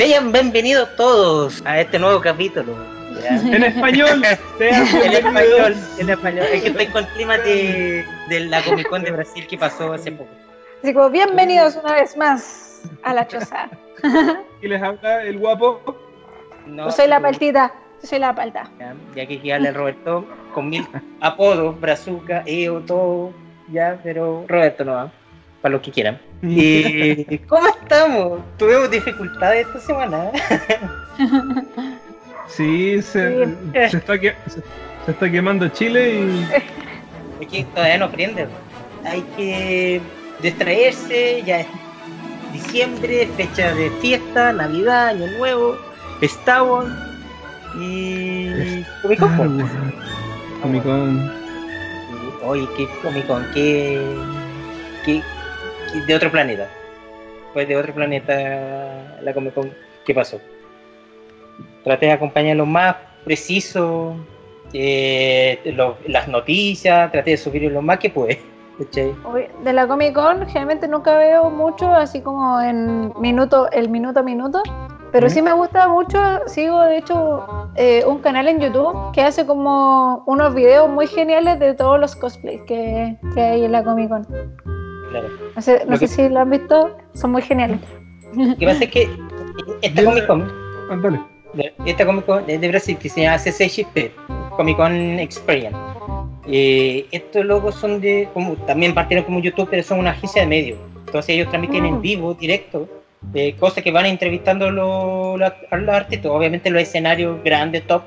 Sean bienvenidos todos a este nuevo capítulo. ¿ya? En español, sean en español, en español. Es que estoy con el clima de, de la Comic Con de Brasil que pasó hace poco. Así como, bienvenidos una vez más a la choza. Y les habla el guapo. No, Yo soy la paltita, yo soy la palta. Ya, ya que aquí habla el Roberto con mil apodos, Brazuca, Eo, todo, ya, pero Roberto no va, para los que quieran. Y, ¿Cómo estamos? Tuvimos dificultades esta semana. Sí, se, se está, que- se, se está quemando Chile y Aquí todavía no prende. Hay que distraerse, ya es diciembre, fecha de fiesta, Navidad, Año Nuevo, Star Wars y Comic Con. Comic Con. Oye, qué Comic Con, qué, qué- de otro planeta. Pues de otro planeta la Comic Con, ¿qué pasó? Traté de acompañar lo más preciso, eh, lo- las noticias, traté de subir lo más que pude. De la Comic Con generalmente nunca veo mucho, así como en minuto, el minuto a minuto. Pero Ujú. sí me gusta mucho, sigo de hecho eh, un canal en YouTube que hace como unos videos muy geniales de todos los cosplays que, que hay en la Comic Con. Claro. No sé, no Lo sé que- si lo han visto, son muy geniales. Lo que pasa es que esta Comic Con, Ah, dale. esta Comic Con es de Brasil que se llama CCXP, Comic Con Experience. Eh, estos logos son de, como, también partieron como YouTube, pero son una agencia de medios. Entonces ellos transmiten en Mm. vivo, directo, eh, cosas que van entrevistando los, los, a los artistas. Obviamente los escenarios grandes, top,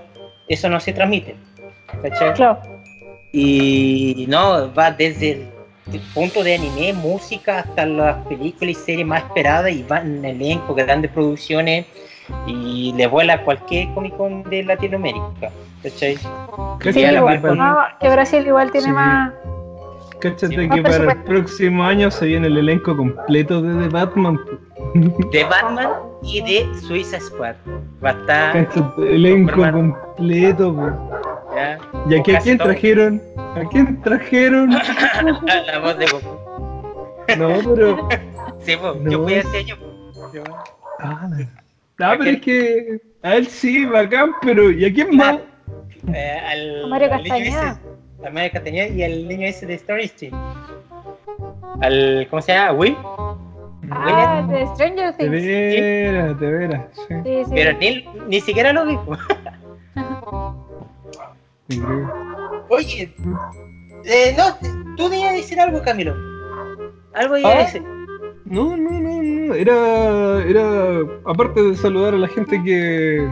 eso no se transmite. ¿cachai? Claro. Y no, va desde punto de anime, música, hasta las películas y series más esperadas y van en elenco, grandes producciones y le vuela a cualquier Comic Con de Latinoamérica. ¿cachai? Sí, que igual, Comic para- Con- no, que Brasil igual tiene Sí. más. cáchate Sí. que para el próximo año se viene el elenco completo de The Batman. De Batman y de Suiza Squad. Va a estar. Cáchate, elenco Superman. completo. po. ¿Ya? ¿Y aquí a quién todo. trajeron? ¿A quién trajeron? La voz de Goku. No, pero. Sí, po, No. yo fui ese año. Ah, pero es que. A él sí, bacán, pero. ¿Y a quién más? Eh, al, A Mario al niño Castañeda. ese, a Mario Castañeda y al niño ese de Story Street. Al, ¿Cómo se llama? Will. Ah, de Stranger De Things. veras, de veras. Sí. Sí, sí. Pero ni, ni siquiera lo dijo. Oye, eh, no, tú que decir algo, Camilo. Algo iba a Ah. decir. No, no, no, no. Era, era. Aparte de saludar a la gente que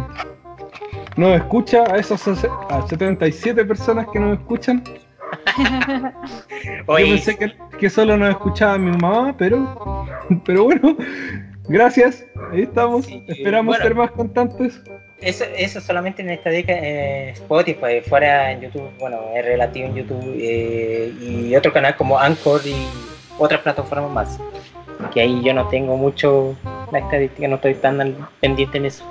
nos escucha, a esas a 77 personas que nos escuchan. Yo Oye, pensé que, que solo nos escuchaba mi mamá, pero. Pero bueno, gracias. Ahí estamos. Sí, Esperamos bueno. ser más constantes. Eso, eso solamente en esta década eh, Spotify, fuera en YouTube, bueno, es relativo en YouTube eh, y otro canal como Anchor y otras plataformas más. Que ahí yo no tengo mucho la estadística, no estoy tan pendiente en eso.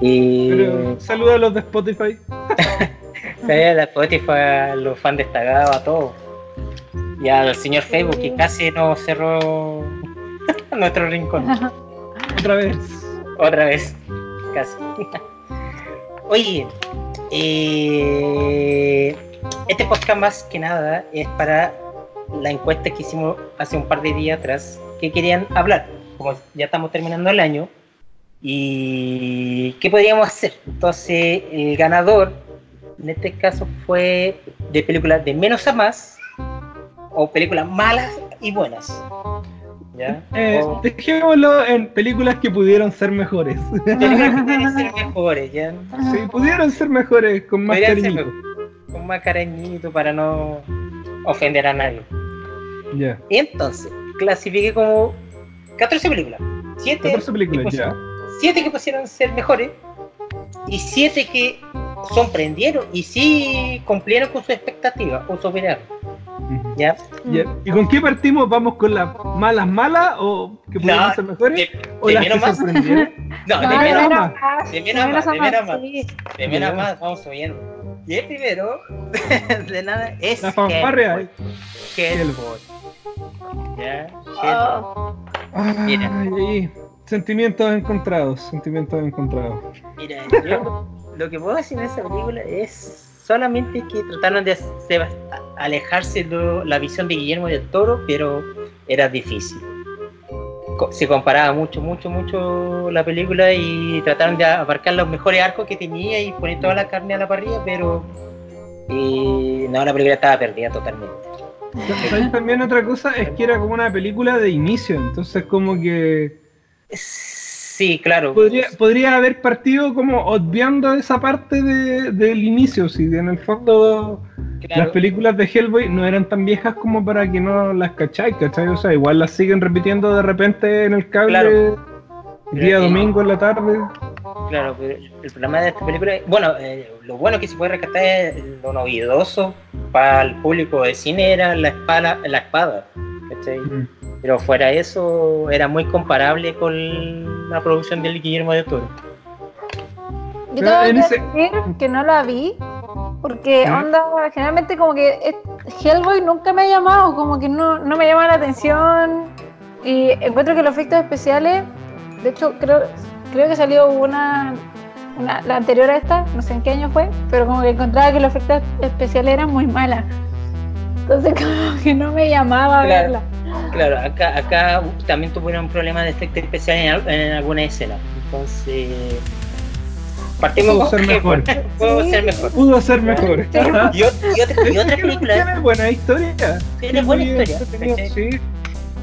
Y Pero saluda a los de Spotify. ¿sabes? a Spotify, a los fans destacados, a todos. Y al señor Facebook que casi nos cerró nuestro rincón. Otra vez. Otra vez, casi. Oye, eh, este podcast más que nada es para la encuesta que hicimos hace un par de días atrás, que querían hablar, como ya estamos terminando el año, y qué podríamos hacer. Entonces, el ganador, en este caso, fue de películas de menos a más, o películas malas y buenas. ¿Ya? Eh, O- dejémoslo en películas que pudieron ser mejores. películas que pueden ser mejores, ¿ya? sí, pudieron ser mejores con más Podrían ser cariño. con más cariñito para no ofender a nadie. Ya. Y entonces, clasifiqué como 14 películas. 7 14 películas, ya. que pusieron ser mejores y 7 que sorprendieron y sí cumplieron con sus expectativas o superaron. Ujú. ¿Ya? Ya. ¿Y con qué partimos? ¿Vamos con las malas malas o que pudieron No, ser mejores? De, ¿O de las que más. sorprendieron? No, No, de de menos menos más. más, de menos más, de menos más. De menos más, vamos subiendo. Y el primero, de nada, es La fanfarria. Hellboy. ¿Ya? Hellboy. Oh, Mira. Ay, Sentimientos encontrados, sentimientos encontrados. Mira, yo lo que puedo decir en esa película es solamente que trataron de alejarse de la visión de Guillermo del Toro, pero era difícil. Se comparaba mucho, mucho, mucho la película y trataron de abarcar los mejores arcos que tenía y poner toda la carne a la parrilla, pero no, la película estaba perdida totalmente. ¿Sabes también otra cosa? Es que era como una película de inicio, entonces como que Sí, claro. podría, podría haber partido como obviando esa parte de- del inicio, si en el fondo claro. las películas de Hellboy no eran tan viejas como para que no las cacháis, ¿cachai? O sea, igual las siguen repitiendo de repente en el cable Claro. día domingo en la tarde. Claro, pero el problema de esta película, bueno, eh, lo bueno que se puede rescatar es lo novedoso para el público de cine era la espada, la espada, ¿cachai? Mm. Pero fuera eso era muy comparable con la producción del Guillermo de Toro. Yo tengo en que decir que no la vi, porque onda, generalmente como que Hellboy nunca me ha llamado, como que no, no me llama la atención. Y encuentro que los efectos especiales, de hecho creo, creo que salió una, una- la anterior a esta, no sé en qué año fue, pero como que encontraba que los efectos especiales eran muy malas. Entonces como que no me llamaba a Claro. verla. Claro, acá, acá también tuvieron problemas de efectos especiales en, al- en alguna escena. Entonces, partimos Pudo con ser mejor. pudo Sí. ser mejor. Pudo ser mejor. Sí. Y, ot- y otra, y otra película, Tiene buena historia. tiene buena historia. Sí.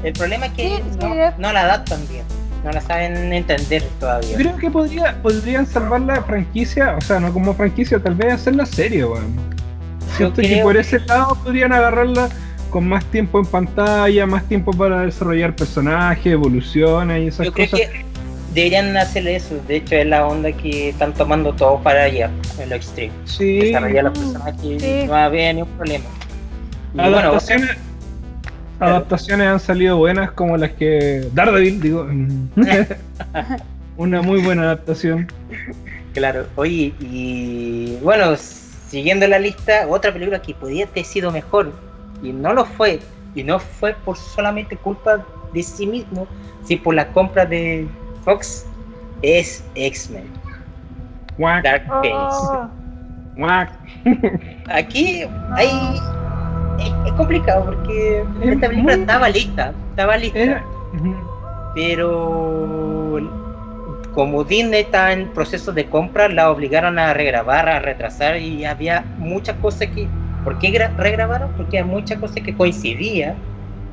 El problema es que no, no la adaptan bien, no la saben entender todavía. Yo creo que podría, podrían salvar la franquicia, o sea, no como franquicia, tal vez hacerla serie, weón. Siento que por ese lado podrían agarrarla con más tiempo en pantalla, más tiempo para desarrollar personajes, evoluciones y esas Yo creo cosas. que deberían hacerle eso, de hecho es la onda que están tomando todos para allá, en lo extremo. Sí, Desarrollar los personajes sí. no va a haber ningún problema. Y bueno, adaptaciones, Claro. adaptaciones han salido buenas como las que Daredevil, digo, una muy buena adaptación. claro, oye, y bueno, siguiendo la lista, otra película que podía haber sido mejor, y no lo fue, y no fue por solamente culpa de sí mismo, sino por la compra de Fox, es X-Men, Guac, Dark Phoenix. Oh, guac. Aquí hay. Es, es complicado porque Es esta película estaba lista, estaba lista, pero como Disney está en proceso de compra, la obligaron a regrabar, a retrasar y había muchas cosas que. ¿Por qué gra- regrabaron? Porque hay muchas cosas que coincidían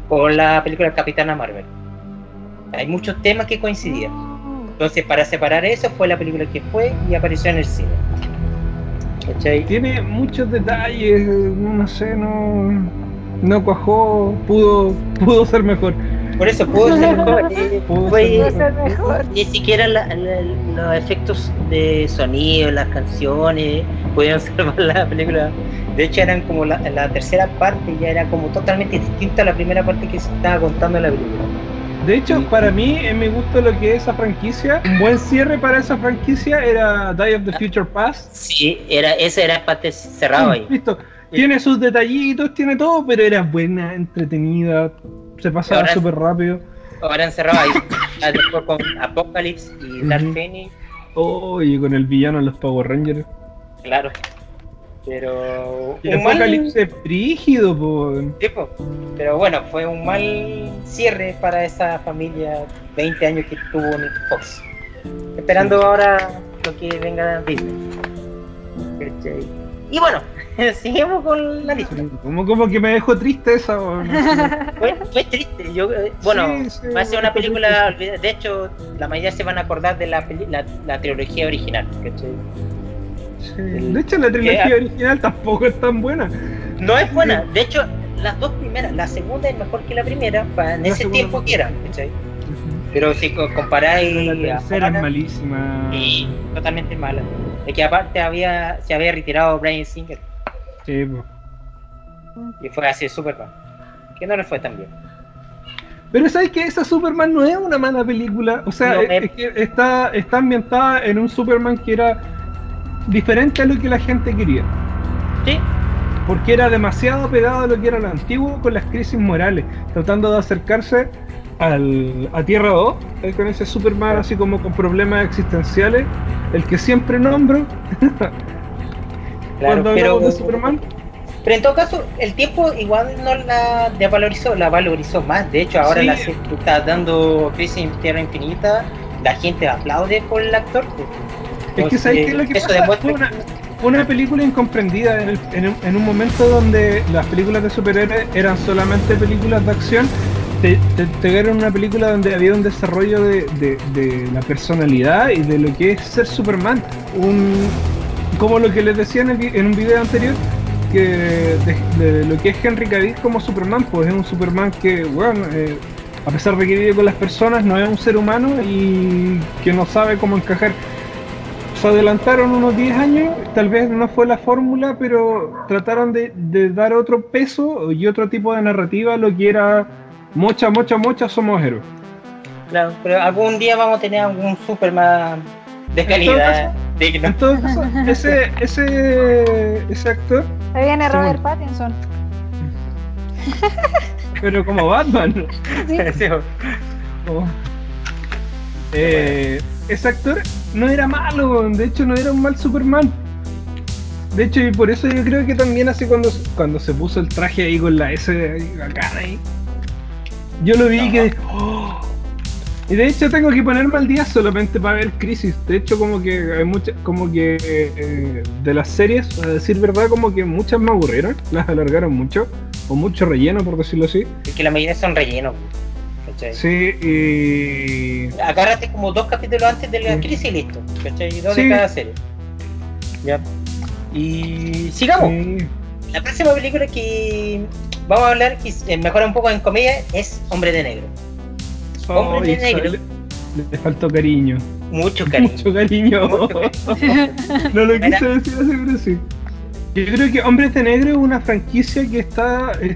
con la película Capitana Marvel. Hay muchos temas que coincidían. Entonces, para separar eso, fue la película que fue y apareció en el cine. ¿Cachai? Tiene muchos detalles, no sé, no, no cuajó, pudo, pudo ser mejor. Por eso pudo ser mejor. Pudo fue- ser mejor. Ni siquiera la- la- los efectos de sonido, las canciones, pudieron salvar la película. De hecho, eran como la, la tercera parte, ya era como totalmente distinta a la primera parte que se estaba contando en la película. De hecho, Sí. para mí, en mi gusto, lo que es esa franquicia, un buen cierre para esa franquicia era Die of the Future Past. Sí, era, esa era parte cerrada ahí. Listo. Tiene sus detallitos, tiene todo, pero era buena, entretenida, se Ahora- súper rápido. Ahora encerrado ahí. Ah, Después con Apocalypse y Dark Ujú. Phoenix, Oh, y con el villano en los Power Rangers. claro. Pero. El mal- Apocalipsis es brígido, po. Sí, po. Pero bueno, fue un mal cierre para esa familia 20 años que tuvo en Fox. Esperando ahora lo que venga Disney. Y bueno, seguimos con la lista. Como, como que me dejó triste esa. Fue, fue triste. Yo, eh, bueno, Sí, sí, va a ser una película. olvida- De hecho, la mayoría se van a acordar de la, la, la trilogía original. ¿cachai? Sí. De hecho, la trilogía Que- original tampoco es tan buena. No es buena. De hecho, las dos primeras, la segunda es mejor que la primera, para en La ese tiempo que era. ¿cachai? Pero si co- comparáis. La tercera es malísima. Y totalmente mala. Es que aparte había, se había retirado Brian Singer Sí, y fue así Superman. Que no le fue tan bien. Pero sabes que esa Superman no es una mala película. O sea, No, es, me- es que está, está ambientada en un Superman que era diferente a lo que la gente quería. Sí, Porque era demasiado pegado a lo que era lo antiguo con las crisis morales, tratando de acercarse al, a Tierra 2, eh, con ese Superman así como con problemas existenciales, el que siempre nombro Claro, cuando pero, hablamos de Superman. pero en todo caso, el tiempo igual no la desvalorizó, la valorizó más. De hecho, ahora Sí. la que está dando Crisis en Tierra Infinita, la gente aplaude por el actor. pues. Es que ¿sabes qué es lo que pasa? demuestra una, una película incomprendida en, el- en un, en un momento donde las películas de superhéroes eran solamente películas de acción. Te, te, te dieron una película donde había un desarrollo de, de- de la personalidad y de lo que es ser Superman. Un, como lo que les decía en, el en un video anterior, que de, lo que es Henry Cavill como Superman, pues es un Superman que, bueno, eh, a pesar de que vive con las personas, no es un ser humano y que no sabe cómo encajar se adelantaron unos 10 años, tal vez no fue la fórmula, pero trataron de, dar otro peso y otro tipo de narrativa lo que era mocha, mocha, mocha, somos héroes. Claro, pero algún día vamos a tener algún Superman de calidad. digno. En todo caso, ese, ese, ese actor, Ahí viene Sí. Robert Pattinson. pero como Batman, Sí. Sí, oh, eh, ese actor no era malo, de hecho no era un mal Superman. De hecho, y por eso yo creo que también así cuando, cuando se puso el traje ahí con la S bacana ahí. Yo lo vi No. que. ¡oh! Y de hecho tengo que ponerme al día solamente para ver Crisis. De hecho como que hay muchas, como que eh, de las series, a decir verdad, como que muchas me aburrieron, las alargaron mucho, o mucho relleno por decirlo así. Es que la mayoría son rellenos. ¿cachai? Sí, y. Agárrate como dos capítulos antes de la Sí. crisis y listo. ¿cachai? Y dos Sí. de cada serie. Ya. Y sigamos. sí. La próxima película que vamos a hablar, que se mejora un poco en comedia, es Hombre de Negro. Hombre de negro. Le, le faltó cariño. Mucho cariño. Mucho cariño. Mucho no lo quise decir así, pero sí. Yo creo que Hombres de Negro es una franquicia que está eh,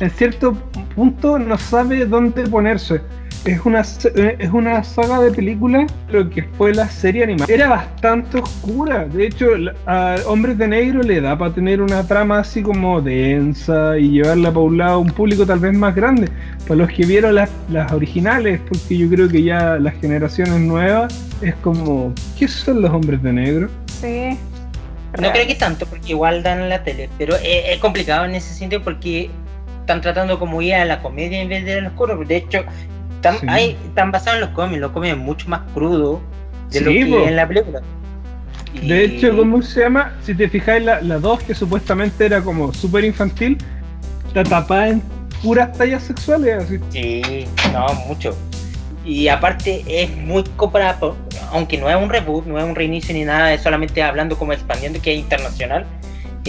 en cierto punto no sabe dónde ponerse. Es una, eh, es una saga de películas, lo que fue la serie animada. Era bastante oscura. De hecho, a Hombres de Negro le da para tener una trama así como densa y llevarla para un lado a un público tal vez más grande. Para los que vieron las, las originales, porque yo creo que ya las generaciones nuevas es como, ¿qué son los Hombres de Negro? Sí. No creo que tanto, porque igual dan en la tele, pero es, es complicado en ese sentido porque están tratando como ir a la comedia en vez de lo oscuro. De hecho, Sí. hay- están basados en los cómics, los cómics es mucho más crudo de lo que es en la película. Y- De hecho, ¿cómo se llama? Si te fijáis, la, la 2, que supuestamente era como súper infantil, está tapada en puras tallas sexuales, así. Sí, no, mucho. Y aparte es muy comparado, aunque no es un reboot, no es un reinicio ni nada, es solamente hablando como expandiendo que es internacional.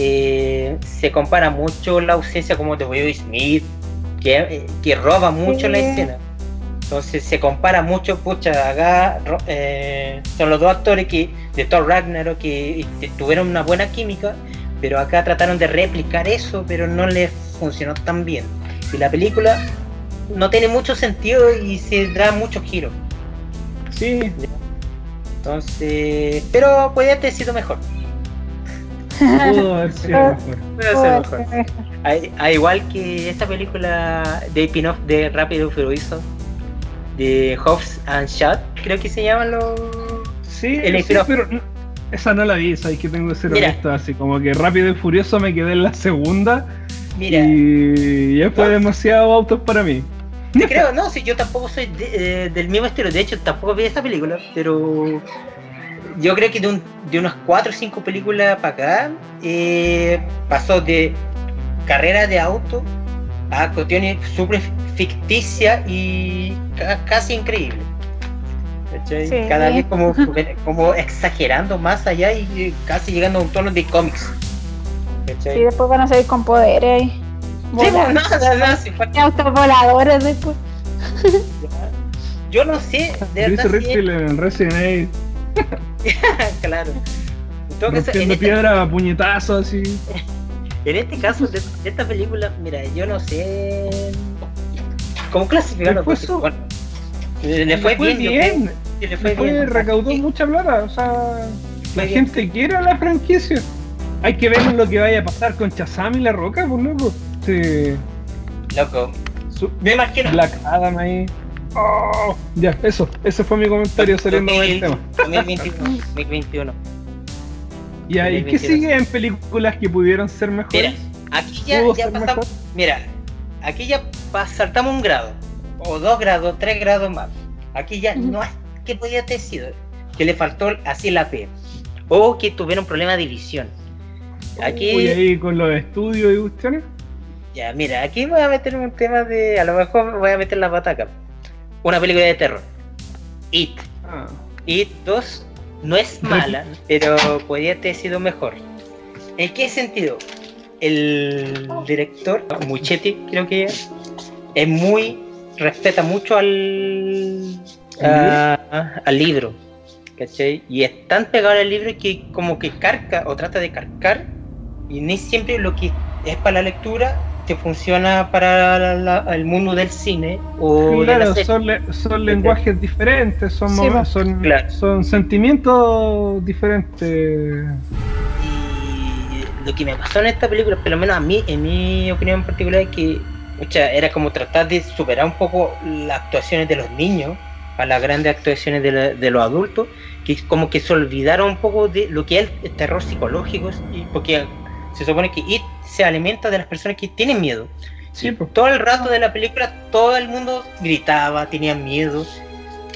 eh, se compara mucho la ausencia como de Will Smith, que, eh, que roba mucho la escena. Entonces se compara mucho, pucha, acá eh, son los dos actores que de Thor Ragnarok que tuvieron una buena química, pero acá trataron de replicar eso, pero no les funcionó tan bien. Y la película no tiene mucho sentido y se da muchos giros. Sí, Entonces, pero podría haber sido mejor. pudo haber sido mejor. Puede ser mejor. A, a igual que esa película de spin-off de Rápido y Furioso, de Hobbs and Shaw, creo que se llaman los. Sí, El sí, pero no- esa no la vi, sabes que tengo que ser Mira. honesto, así como que rápido y furioso me quedé en la segunda Mira, y ya fue demasiado autos para mí. te creo, no, si yo tampoco soy de- eh, del mismo estilo, de hecho tampoco vi esa película, pero yo creo que de, un- de unas 4 o 5 películas para acá eh, pasó de carrera de auto a cuestiones súper ficticias y ca- casi increíbles. Sí. Cada vez como, como exagerando más allá y eh, casi llegando a un tono de cómics. ¿Cachai? Sí, después van a salir con poderes ahí. Sí, pues, no, no, no, si fue- Y autos voladores después. Yo no sé, de Dice verdad, Redfield en Resident Evil, claro. En todo caso, en este, piedra a puñetazos así. En este caso de, de esta película, mira, yo no sé cómo clasificarlo. Le fue porque, su- bueno, le, le fue bien, bien. le fue bien. recaudó Y- mucha plata, o sea, la bien. gente quiere a la franquicia. Hay que ver lo que vaya a pasar con Chazam y La Roca, pues loco. Sí. Loco, Su- Me imagino. Black Adam ahí. Oh, ya, eso, ese fue mi comentario saliendo del tema. 2021. 2021. Y ahí, ¿qué 2022. sigue en películas que pudieron ser Mira, mejores? aquí ya, ¿Pudo ya ser pasamos. mejor? Mira, aquí ya saltamos un grado, o dos grados, tres grados más. Aquí ya no es que podía haber sido, que le faltó así la P, o que tuvieron problema de visión. Aquí, Uy, ahí con los estudios y cuestiones. ya, mira, aquí voy a meter un tema de, a lo mejor voy a meter la pataca. Una película de terror. It. Ah, It 2 no es mala, pero podría haber sido mejor. ¿En qué sentido? El director, Muchetti, creo que es, es muy. respeta mucho al. a- al libro. ¿Cachai? Y es tan pegado al libro que como que carca o trata de carcar y ni siempre lo que es para la lectura te funciona para la- la- el mundo del cine o de la claro, serie. son, le- son lenguajes diferentes, son, Sí, son, Claro. son sentimientos diferentes. Y lo que me pasó en esta película, por lo menos a mí, en mi opinión en particular, es que pucha, era como tratar de superar un poco las actuaciones de los niños a las grandes actuaciones de, la- de los adultos, que como que se olvidaron un poco de lo que es el terror psicológico, y porque se supone que It se alimenta de las personas que tienen miedo. Sí, pues. todo el rato de la película todo el mundo gritaba, tenía miedo.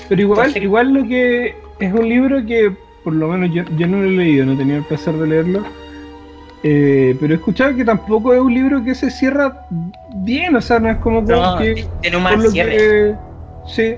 Pero igual, Entonces- igual lo que es un libro que por lo menos yo, yo no lo he leído, no he tenido el placer de leerlo. eh, pero he escuchado que tampoco es un libro que se cierra bien, o sea, no es como No, que, tiene un mal cierre. que- sí,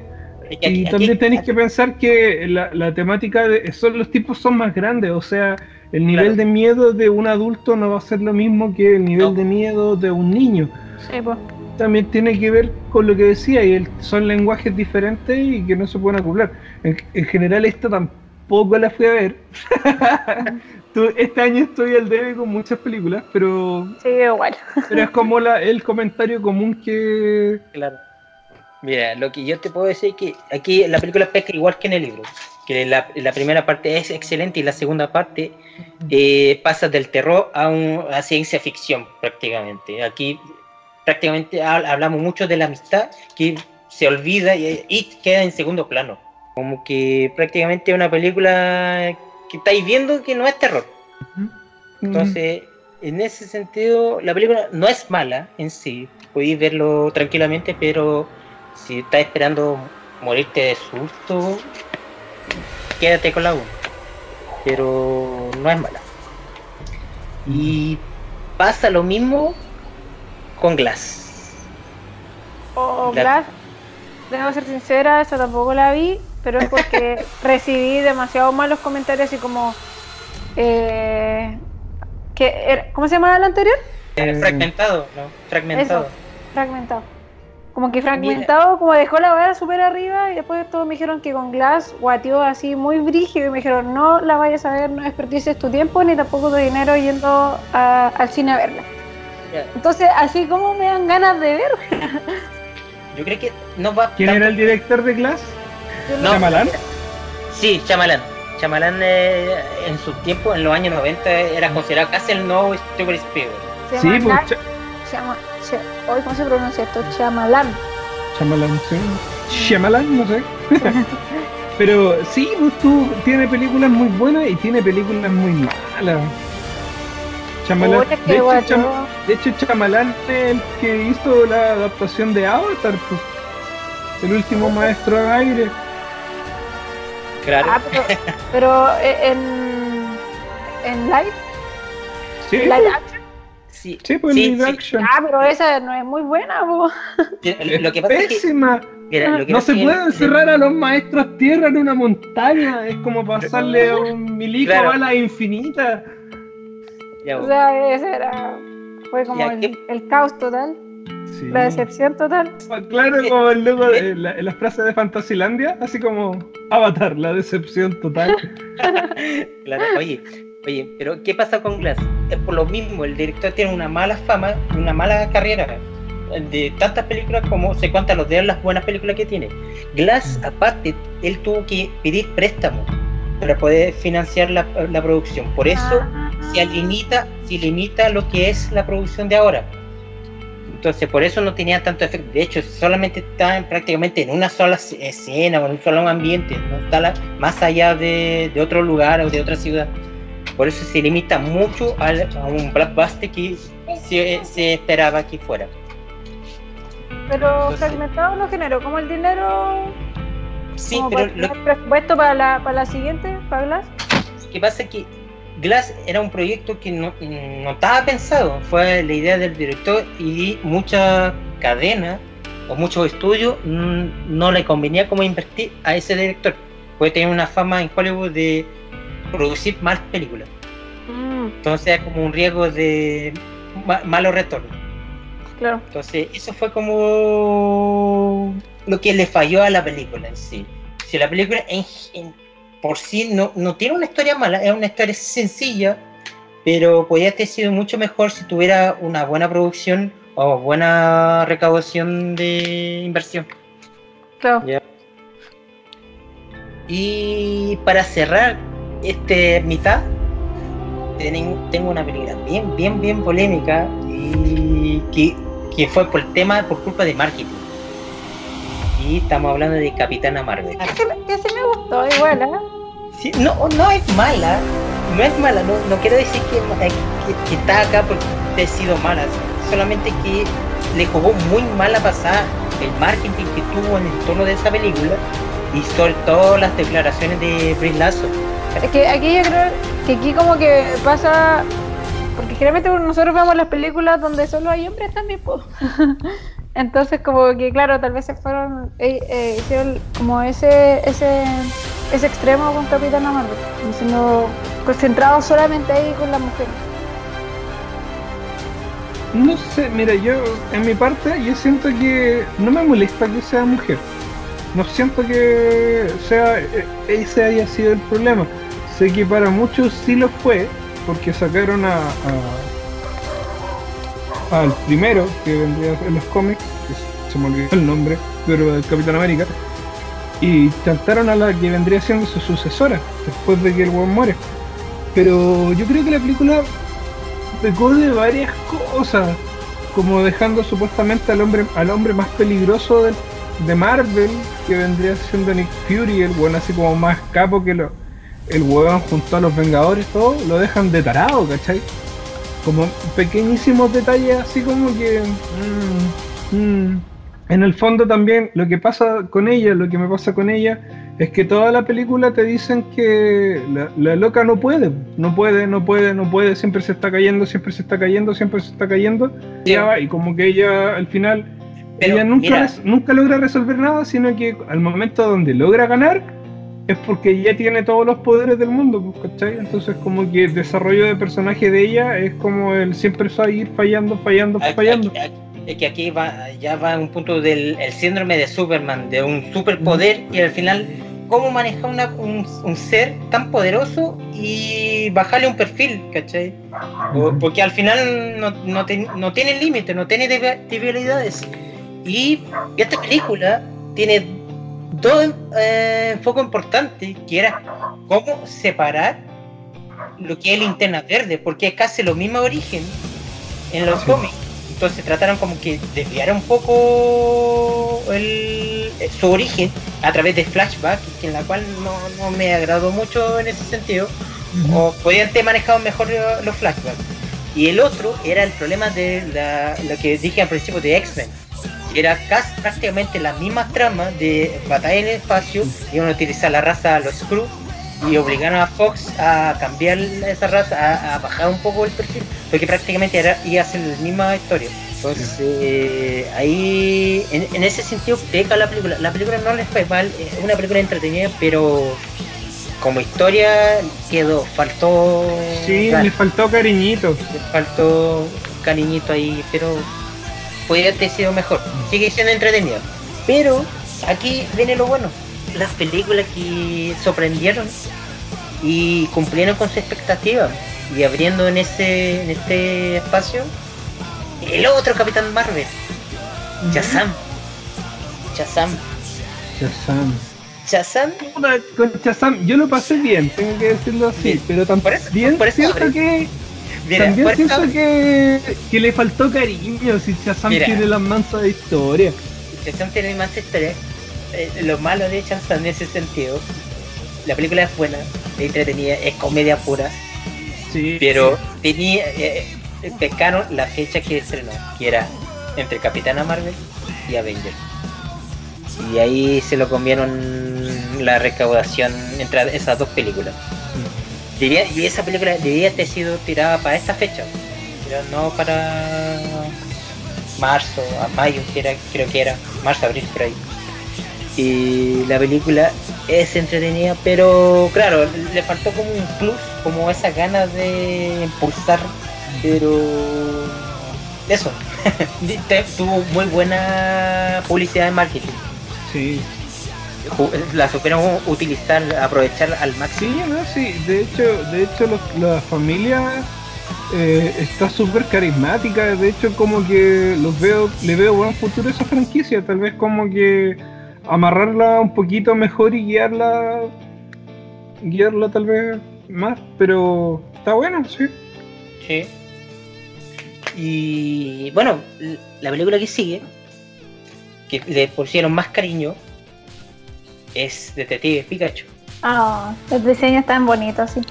y también tenéis que pensar que la, la temática de son los tipos son más grandes, o sea, el nivel Claro. de miedo de un adulto no va a ser lo mismo que el nivel No. de miedo de un niño. Sí, pues. También tiene que ver con lo que decía, y el- son lenguajes diferentes y que no se pueden acoplar. En, en general, esta tampoco la fui a ver. Tú- este año estoy al debe con muchas películas, pero, Sí, igual. pero es como la, el comentario común que. Claro. Mira, lo que yo te puedo decir es que aquí la película pesca igual que en el libro. Que la, la primera parte es excelente y la segunda parte eh, pasa del terror a, un, a ciencia ficción prácticamente. Aquí prácticamente ha- hablamos mucho de la amistad que se olvida y, y queda en segundo plano. Como que prácticamente una película que estáis viendo que no es terror. Entonces, en ese sentido, la película no es mala en sí. Podéis verlo tranquilamente, pero si estás esperando morirte de susto, quédate con la 1. Pero no es mala. Y pasa lo mismo con Glass. O La- Glass, debo ser sincera, esa tampoco la vi, pero es porque recibí demasiado malos comentarios así como... Eh, que era- ¿Cómo se llamaba la anterior? Eh, Fragmentado, ¿no? Fragmentado. Eso, fragmentado. Como que fragmentado, como dejó la vara súper arriba y después todos me dijeron que con Glass guateó así muy brígido y me dijeron no la vayas a ver, no desperdicies tu tiempo ni tampoco tu dinero yendo a- al cine a verla. Entonces, así como me dan ganas de ver, Yo creo que no va ¿Quién era el director de Glass? No. ¿Shyamalan? Sí, Chamalán. Chamalán eh, en su tiempo, en los años 90, era considerado casi el nuevo Steven Spielberg. se Sí, pues Ch- Ch- hoy, ¿cómo se pronuncia esto? Chamalan. Shyamalan, sí. Shyamalan, no sé. Pero sí, pues tú tiene películas muy buenas y tiene películas muy malas. Puta, de, hecho. Cham- de hecho, Chamalán es el que hizo la adaptación de Avatar, pues. El último maestro de aire. Claro. Ah, pero, pero eh, en, en live, Sí, live pues, action. Sí, sí, pues sí, live sí. action. Ah, pero esa no es muy buena, po. Lo que pasa es que, Pésima. mira, lo que No pasa se es que- puede encerrar a los maestros tierra en una montaña. Es como pasarle a un milico Claro. balas infinitas. Ya, O sea, ese era. Fue como Ya, el, ¿qué- el caos total, Sí. la decepción total. Claro, ¿Qué- como el logo de la, en las frases de Fantasilandia, así como Avatar, la decepción total. Claro, oye, oye, pero ¿qué pasa con Glass? Es por lo mismo, el director tiene una mala fama, una mala carrera de tantas películas como se cuentan los dedos las buenas películas que tiene. Glass, aparte, él tuvo que pedir préstamo para poder financiar la, la producción. Por eso se limita, se limita lo que es la producción de ahora. Entonces, por eso no tenía tanto efecto. De hecho, solamente estaban prácticamente en una sola escena o en un solo ambiente, no está más allá de, de, otro lugar o de otra ciudad. Por eso se limita mucho a, a un blockbuster que se, se, esperaba que fuera. Pero Entonces, fragmentado no generó como el dinero. Sí, pero. Para lo, presupuesto para la, para la siguiente, para Glass? que pasa es que Glass era un proyecto que no, no, estaba pensado, fue la idea del director y muchas cadenas o muchos estudios no le convenía como invertir a ese director. Puede tener una fama en Hollywood de producir más películas. Mm. Entonces como un riesgo de ma malos retornos. Claro. Entonces eso fue como lo que le falló a la película en sí. Si la película en, en por sí no, no tiene una historia mala, es una historia sencilla, pero podría haber sido mucho mejor si tuviera una buena producción o buena recaudación de inversión. Claro. ¿Ya? Y para cerrar este mitad, tengo una película bien, bien, bien polémica y que, que fue por el tema, por culpa de marketing. Y estamos hablando de Capitana Marvel. Que sí, que sí me gustó, igual, ¿eh? Sí, no, no es mala, no es mala, no, no quiero decir que, que, que, está acá porque ha sido mala, solamente que le jugó muy mala pasada el marketing que tuvo en el torno de esa película y sobre todo las declaraciones de Brie Lasso. Es que aquí yo creo que aquí como que pasa, porque generalmente nosotros vemos las películas donde solo hay hombres también, pues. Entonces como que claro, tal vez se fueron, eh, eh, hicieron como ese, ese, ese extremo con Capitana Marvel, sino concentrado solamente ahí con la mujer. No sé, mira, yo en mi parte yo siento que no me molesta que sea mujer. No siento que sea ese haya sido el problema. Sé que para muchos sí lo fue, porque sacaron a, al primero que vendría en los cómics, que se me olvidó el nombre, pero el Capitán América, y trataron a la que vendría siendo su sucesora después de que el weón muere. Pero yo creo que la película pecó de varias cosas, como dejando supuestamente al hombre al hombre más peligroso de, de Marvel, que vendría siendo Nick Fury, el weón así como más capo que lo, el weón junto a los Vengadores, todo, lo dejan de tarado, ¿cachai? Como pequeñísimos detalles así como que... Mmm, mmm, en el fondo también lo que pasa con ella, lo que me pasa con ella, es que toda la película te dicen que la, la, loca no puede, no puede, no puede, no puede, siempre se está cayendo, siempre se está cayendo, siempre se está cayendo, sí. y como que ella al final, Pero, ella nunca, nunca logra resolver nada, sino que al momento donde logra ganar, es porque ya tiene todos los poderes del mundo, ¿cachai? Entonces como que el desarrollo de personaje de ella es como el siempre va a ir fallando, fallando, fallando. Aquí, aquí, es que aquí va, ya va un punto del el síndrome de Superman, de un superpoder y al final cómo manejar una, un, un, ser tan poderoso y bajarle un perfil, ¿cachai? Porque al final no, no, te, no tiene límite, no tiene debilidades. Y esta película tiene dos eh, enfoques importantes, que era cómo separar lo que es linterna verde, porque es casi lo mismo origen en los sí. cómics entonces trataron como que desviar un poco el, su origen a través de flashback, en la cual no, no me agradó mucho en ese sentido, uh -huh. o podían ter manejado mejor los flashbacks. Y el otro era el problema de la, lo que dije al principio de X-Men, era casi prácticamente la misma trama de batalla en el espacio, iban a utilizar la raza los Skrull y obligaron a Fox a cambiar esa raza, a, a, bajar un poco el perfil, porque prácticamente era, iba a ser la misma historia. Entonces, eh, ahí, en, en, ese sentido, peca la película. La película no les fue mal, es una película entretenida, pero como historia quedó, faltó. Sí, le faltó cariñito. Le faltó cariñito ahí, pero podría haber sido mejor. Sigue siendo entretenida. Pero aquí viene lo bueno. Las películas que sorprendieron y cumplieron con su expectativa y abriendo en este en este espacio el otro Capitán Marvel. Shazam. Shazam. Shazam. Shazam. Con Shazam yo lo pasé bien tengo que decirlo así sí. pero tampoco por eso, bien por eso siento que Mira, también pienso que, que le faltó cariño si Shazam Mira. tiene las mansas de historia. Shazam tiene más historia. Eh, lo malo de Shazam en ese sentido, la película es buena, es entretenida, es comedia pura, Sí. pero tenía eh, eh, pecaron la fecha que estrenó, que era entre Capitana Marvel y Avengers. Y ahí se lo comieron la recaudación entre esas dos películas. Diría, y esa película debía haber sido tirada para esta fecha, pero no para marzo, a mayo, que era, creo que era, marzo, abril, por ahí. Y la película es entretenida, pero claro, le faltó como un plus, como esas ganas de impulsar, pero eso, tuvo muy buena publicidad en marketing. Sí. La supieron utilizar, aprovechar al máximo. Sí, no, sí. De hecho, de hecho los- la familia eh, está súper carismática. De hecho, como que los veo, le veo buen futuro a esa franquicia. Tal vez como que amarrarla un poquito mejor y guiarla, guiarla tal vez más. Pero está bueno, sí. Sí. Y bueno, la película que sigue, que le pusieron más cariño, es Detective Pikachu. Ah, los diseños están bonitos, sí.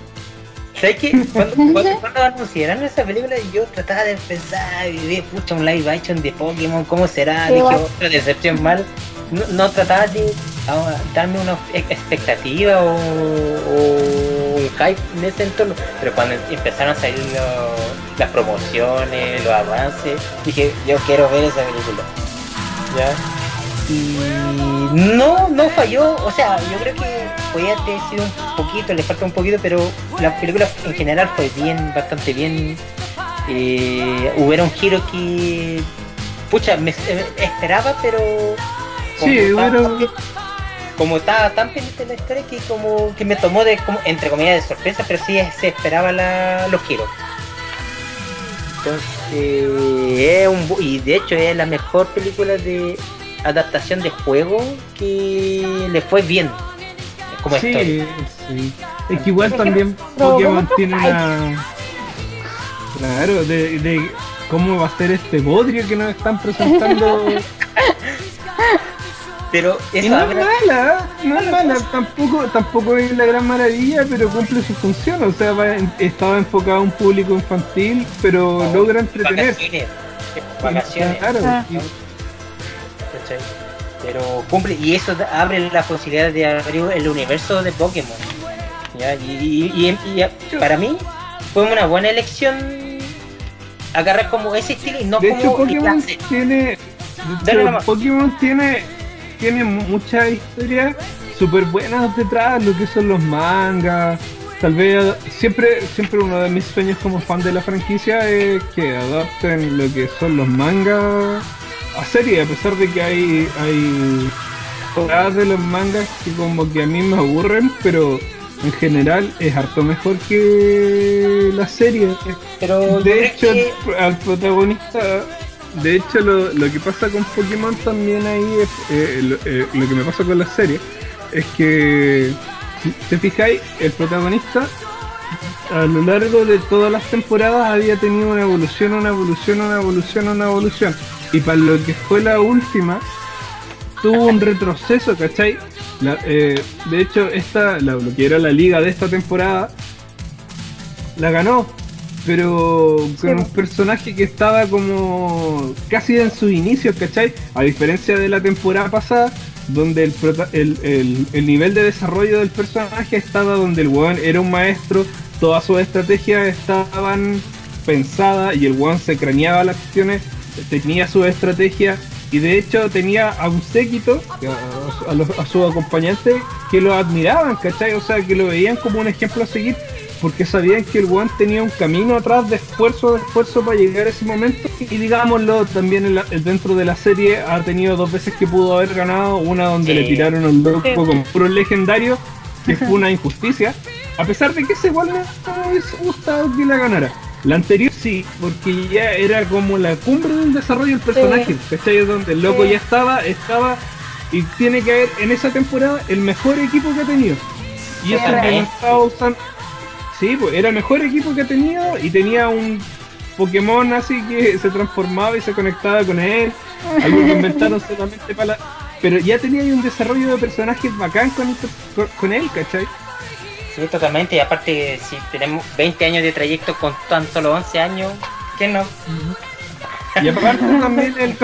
¿Sabes qué? Cuando, cuando, cuando anunciaron esa película, yo trataba de pensar, y de pucha, un live action de Pokémon, ¿cómo será? Sí, Dije, otra decepción mal. No, no trataba de ah, darme una ex- expectativa o, o un hype en ese entorno, pero cuando empezaron a salir lo- las promociones, los avances, dije, yo quiero ver esa película. ¿Ya? Y no, no falló, o sea, yo creo que podía haber sido un poquito, le falta un poquito, pero la película en general fue bien, bastante bien. Eh, hubiera un giro que, pucha, me eh, esperaba, pero como Sí, estaba hubiera- como estaba tan pendiente la historia que como que me tomó de como, entre comillas de sorpresa, pero sí se esperaba la, los giros. Entonces, es un, y de hecho es la mejor película de adaptación de juego que le fue bien como sí. Es que igual también Pokémon tiene una. Claro, de, de cómo va a ser este bodrio que nos están presentando. Pero no es mala, no es mala, tampoco, tampoco es la gran maravilla, pero cumple su función, o sea, va en- estaba enfocado a un público infantil, pero logra entretener. vacaciones. Vacaciones. Claro, Ah. y- ¿cachai? Pero cumple, y eso abre la posibilidad de abrir el universo de Pokémon. ¿ya? Y, y- y- y para mí fue una buena elección agarrar como ese estilo y no de como hecho Pokémon tiene, de hecho. Pokémon tiene, tiene muchas historias súper buenas detrás, lo que son los mangas. Tal vez siempre, siempre uno de mis sueños como fan de la franquicia es que adapten lo que son los mangas a serie, a pesar de que hay, hay de los mangas que como que a mí me aburren, pero en general es harto mejor que la serie. Pero De hecho, que al protagonista, de hecho, lo, lo que pasa con Pokémon también ahí es eh, lo, eh, lo que me pasa con la serie es que, si te fijáis, el protagonista a lo largo de todas las temporadas había tenido una evolución, una evolución, una evolución, una evolución. Y para lo que fue la última, tuvo un retroceso, ¿cachai? La- eh, de hecho, esta, la, lo que era la liga de esta temporada, la ganó, pero con un personaje que estaba como casi en sus inicios, ¿cachai? A diferencia de la temporada pasada, donde el, prota- el, el- el nivel de desarrollo del personaje estaba donde el weón era un maestro, todas sus estrategias estaban pensadas y el weón se craneaba las acciones, tenía su estrategia y de hecho tenía a un séquito, a, a los- a sus acompañantes, que lo admiraban, ¿cachai? O sea, que lo veían como un ejemplo a seguir porque sabían que el One tenía un camino atrás de esfuerzo, de esfuerzo para llegar a ese momento. Y digámoslo, también en la- dentro de la serie ha tenido dos veces que pudo haber ganado, una donde Sí. le tiraron al loco con puro legendario, que fue una injusticia, a pesar de que ese igual no me hubiese gustado que la ganara. La anterior sí, porque ya era como la cumbre del desarrollo del personaje, ¿cachai? Es Donde el loco Sí. ya estaba, estaba, y tiene que haber en esa temporada el mejor equipo que ha tenido. Y Sí, eso real. que no estaba usando, Sí, pues era el mejor equipo que ha tenido y tenía un Pokémon así que se transformaba y se conectaba con él. Algo que inventaron solamente para la... Pero ya tenía ahí un desarrollo de personajes bacán con, con él, ¿cachai? Sí, totalmente. Y aparte, si tenemos 20 años de trayecto con tan solo 11 años, ¿qué no? Y aparte también el...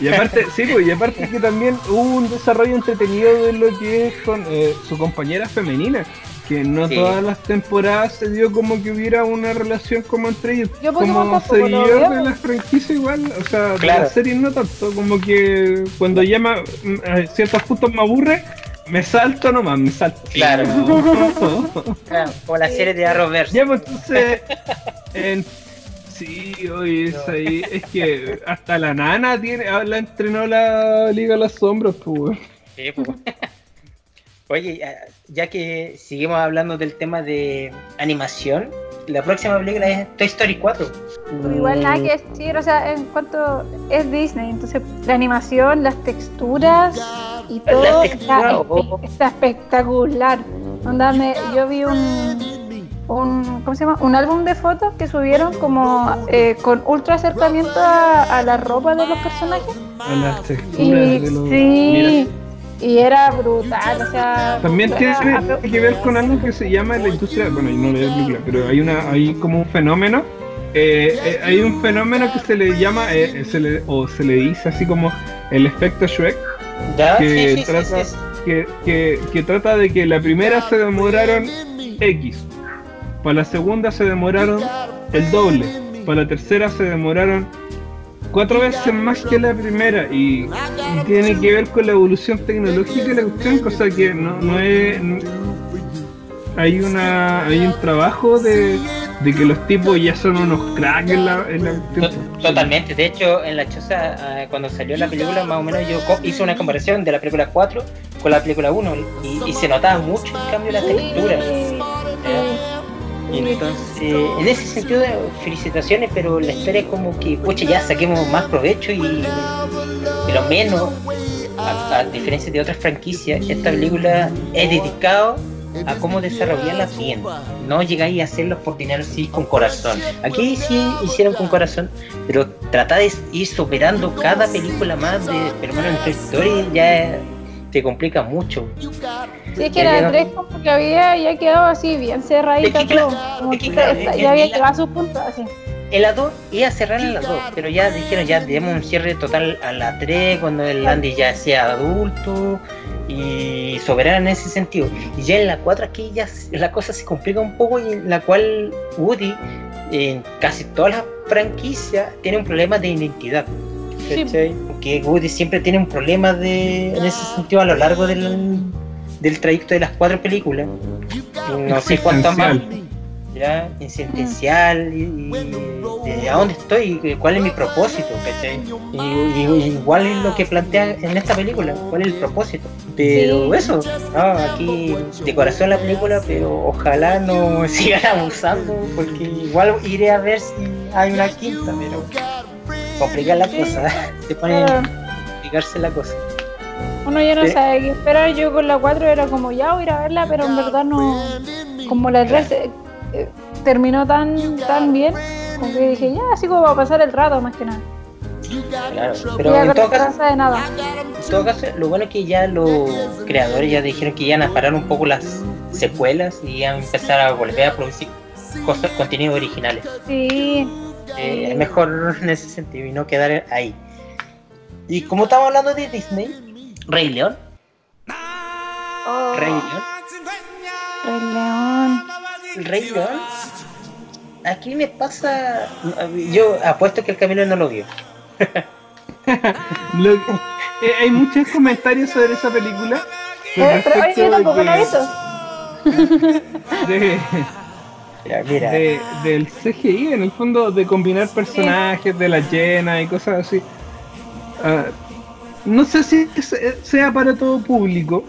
Y aparte, sí, pues, y aparte que también hubo un desarrollo entretenido de lo que es con eh, su compañera femenina. Que no Sí. todas las temporadas se dio como que hubiera una relación como entre ellos. Yo como seguidor de la franquicia igual, o sea, de Claro. la serie no tanto, como que cuando ya me- mm, a ciertos puntos me aburre, me salto nomás, me salto. Claro. Claro, como la serie de Arrowverse. ya pues entonces, en- sí, oye, es ahí, es que hasta la nana tiene, ah, la entrenó la Liga de las Sombras, pues. Sí, pues. Oye, ya que seguimos hablando del tema de animación, la próxima película es Toy Story 4. Pero igual nada que decir, o sea, en cuanto es Disney, entonces la animación, las texturas y todo está, oh. espectacular. Onda, me- yo vi un, un, ¿cómo se llama? Un álbum de fotos que subieron como eh, con ultra acercamiento a, a la ropa de los personajes. A las texturas Y de los. sí, y era brutal, o sea... También tiene era- que ver con algo que se llama en la industria, bueno, yo no leí la película, pero hay una, hay como un fenómeno, eh, eh, hay un fenómeno que se le llama, eh, se le, o se le dice así como el efecto Shrek, ¿Ya? que Sí, sí, sí, trata, sí, sí. Que, que, que trata de que la primera se demoraron X, para la segunda se demoraron el doble, para la tercera se demoraron cuatro veces más que la primera y, y tiene que ver con la evolución tecnológica de la cuestión, cosa que no, no es... no- hay una hay un trabajo de, de que los tipos ya son unos cracks en la, en la Totalmente, de hecho en la choza ah, cuando salió la película más o menos yo co- hice una comparación de la película 4 con la película 1 y, y se notaba mucho el cambio de la textura. Y entonces, en ese sentido, felicitaciones, pero la historia es como que, pucha, ya saquemos más provecho y, y lo menos, a, a diferencia de otras franquicias, esta película es dedicado a cómo desarrollarlas bien. No llegáis a hacerlos por dinero, sí, con corazón. Aquí sí hicieron con corazón, pero tratar de ir superando cada película más de, bueno, en Toy Story ya te complica mucho. Sí, es que la 3 como que había ya quedado así bien cerradita todo. Ya había llegado a sus puntos así. En la 2 iba a cerrar en la 2, pero ya dijeron ya demos un cierre total a la 3 cuando el Andy ya sea adulto y soberano en ese sentido. Y ya en la 4 aquí ya la cosa se complica un poco y en la cual Woody en casi todas las franquicias tiene un problema de identidad. Sí. ¿cachai? Que Woody siempre tiene un problema de en ese sentido a lo largo del, del trayecto de las cuatro películas. Y no sé cuánto más ya existencial y, y de a dónde estoy y cuál es mi propósito ¿cachai? y, y- y igual es lo que plantea en esta película cuál es el propósito pero eso no, aquí de corazón la película pero ojalá no sigan abusando porque igual iré a ver si hay una quinta pero complicar la Sí. cosa se pone a complicarse la cosa uno ya no sabe qué esperar. Yo con la 4 era como ya voy a ir a verla, pero en verdad no. Como la 3 eh, eh, terminó tan tan bien, como que dije ya, así como va a pasar el rato más que nada. claro pero en todo caso de nada. En todo caso, lo bueno es que ya los creadores ya dijeron que iban a parar un poco las secuelas y iban a empezar a volver a producir cosas, contenidos originales. Sí. Eh, es mejor en ese sentido y no quedar ahí. Y como estamos hablando de Disney, Rey León, Oh, Rey León, Rey León. Rey León, aquí me pasa, yo apuesto que el Camilo no lo vio. Lo- eh, hay muchos comentarios sobre esa película. Eh, pero oye, respecto yo de tampoco la he que- visto. de- Ya, mira, de- del CGI, en el fondo, de combinar personajes de la llena y cosas así. Ah, no sé si se- sea para todo público.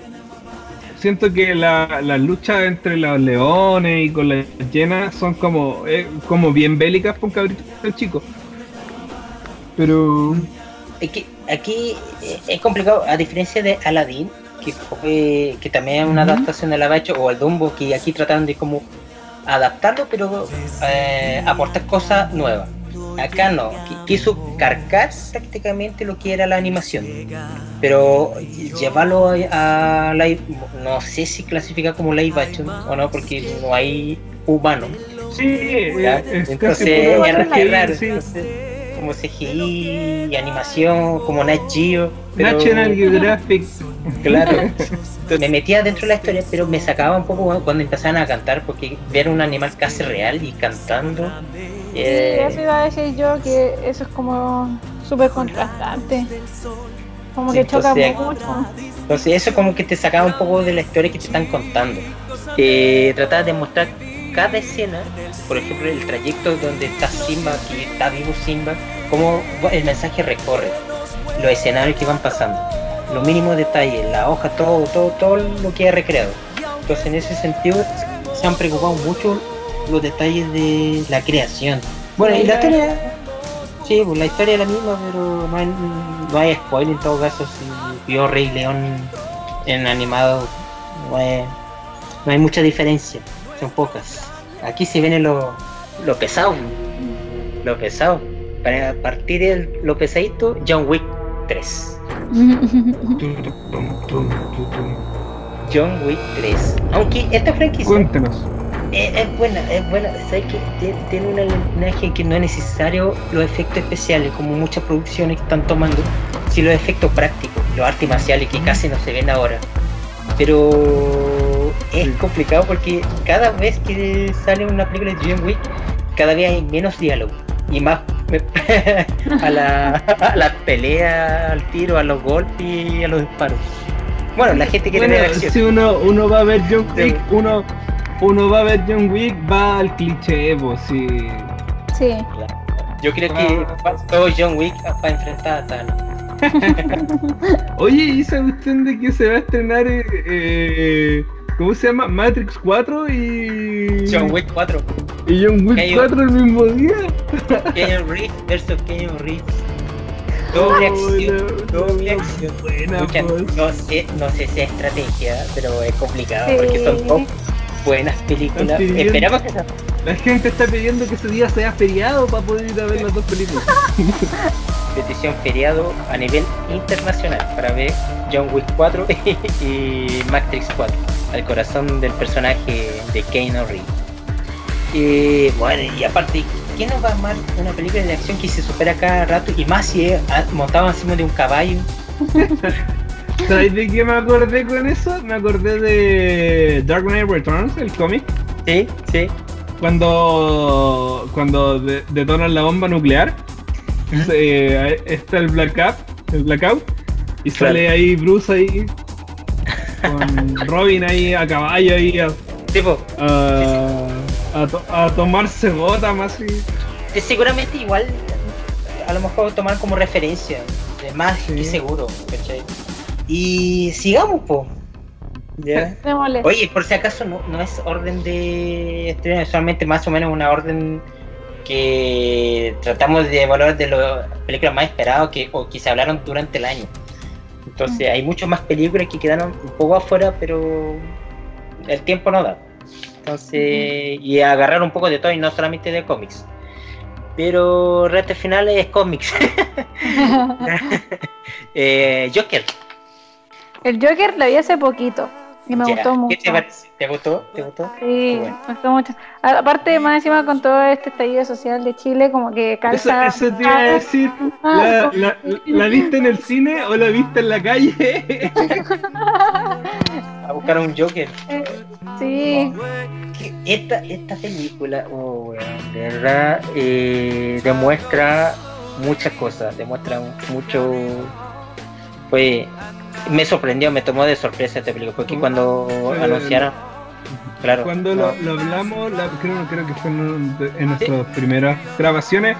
Siento que la, las luchas entre los leones y con las llenas son como, eh, como bien bélicas un cabrito chico. Pero Es que aquí eh, es complicado, a diferencia de Aladdin, que fue, que también es una adaptación de la hecho, o el Dumbo, que aquí trataron de como adaptarlo, pero eh, aportar cosas nuevas. Acá no, qui- quiso cargar prácticamente lo que era la animación, pero llevarlo a, a live, no sé si clasifica como live action o no, porque no hay humano. Sí, Entonces casi es raro, sí. entonces, como CGI y animación, como Nat Geo. pero- National Geographic. Claro. Entonces, me metía dentro de la historia, pero me sacaba un poco cuando empezaban a cantar, porque ver un animal casi real y cantando. Sí, eh, eso iba a decir yo, que eso es como súper contrastante. Como Sí, que choca entonces- mucho. entonces, eso como que te sacaba un poco de la historia que te están contando. Eh, trataba de mostrar cada escena, por ejemplo, el trayecto donde está Simba, que está vivo Simba, cómo el mensaje recorre, los escenarios que van pasando, los mínimos detalles, la hoja, todo, todo, todo lo que ha recreado. Entonces, en ese sentido, se han preocupado mucho los detalles de la creación. Bueno, y la historia, sí, pues la historia es la misma, pero no hay, no hay spoiler en todo caso. Si vio Rey León en animado, no hay, no hay mucha diferencia, son pocas. Aquí se viene lo, lo pesado, lo pesado. Para partir el, lo pesadito, John Wick 3. John Wick 3. Aunque esta franquicia Cuéntenos. es, es buena, es buena. ¿Sabes que Tiene, tiene un alienaje que no es necesario los efectos especiales, como muchas producciones están tomando, si los efectos prácticos, los artes marciales que casi no se ven ahora. Pero es Sí. complicado porque cada vez que sale una película de John Wick, cada vez hay menos diálogo y más a la, a la pelea, al tiro, a los golpes y a los disparos. Bueno, la gente quiere Bueno, ver acción. si uno, uno va a ver John Sí. Wick, uno, uno va a ver John Wick, va al cliché, pues sí. Sí. Yo creo que todo John Wick para enfrentar a Thanos. Oye, ¿y sabe usted de que se va a estrenar, eh, eh, ¿cómo se llama? Matrix 4 y... John Wick 4. Y John Wick Keanu- 4 el mismo día. Keanu Reeves versus Keanu Reeves. Doble acción. No, doble no, acción. Buena, pues. no sé, no sé si es estrategia, pero es complicado Sí. porque son dos buenas películas. Pidiendo- Esperamos que sea La gente está pidiendo que ese día sea feriado para poder ir a ver las dos películas. petición feriado a nivel internacional para ver John Wick 4 y Matrix 4, al corazón del personaje de Keanu Reeves. Y bueno, y aparte, ¿quién nos va a amar una película de acción que se supera cada rato y más si es montado encima de un caballo? ¿Sabes de qué me acordé con eso? Me acordé de Dark Knight Returns, el cómic. Sí, sí. Cuando, cuando de- detonan la bomba nuclear, se- está el blackout, el blackout y Claro. sale ahí Bruce ahí con Robin ahí a caballo ahí a, Tipo, a, a to- a tomarse gota más y seguramente igual, a lo mejor tomar como referencia, de más Sí. que seguro, ¿cachai? Y sigamos, po. ¿Ya? Oye, por si acaso no, no es orden de estreno, es solamente más o menos una orden que tratamos de evaluar de las películas más esperadas que, o que se hablaron durante el año. Entonces hay muchas más películas que quedaron un poco afuera, pero el tiempo no da. Entonces, y agarrar un poco de todo y no solamente de cómics. Pero reto final es cómics. eh, Joker. El Joker lo vi hace poquito y me Ya, gustó ¿Qué mucho. te gustó? ¿Te gustó? Sí, Bueno. me gustó mucho. A- Aparte, más encima con todo este estallido social de Chile, como que eso, calza. eso te iba a decir ¿la, la, la viste en el cine o la viste en la calle? A buscar un Joker. Sí, que esta, esta película, oh, weón, de verdad, eh, demuestra muchas cosas, demuestra mucho. Pues me sorprendió, me tomó de sorpresa esta película, porque cuando Eh, anunciaron, claro, Cuando no, lo, lo hablamos, la- creo, creo que fue en, en nuestras primeras grabaciones,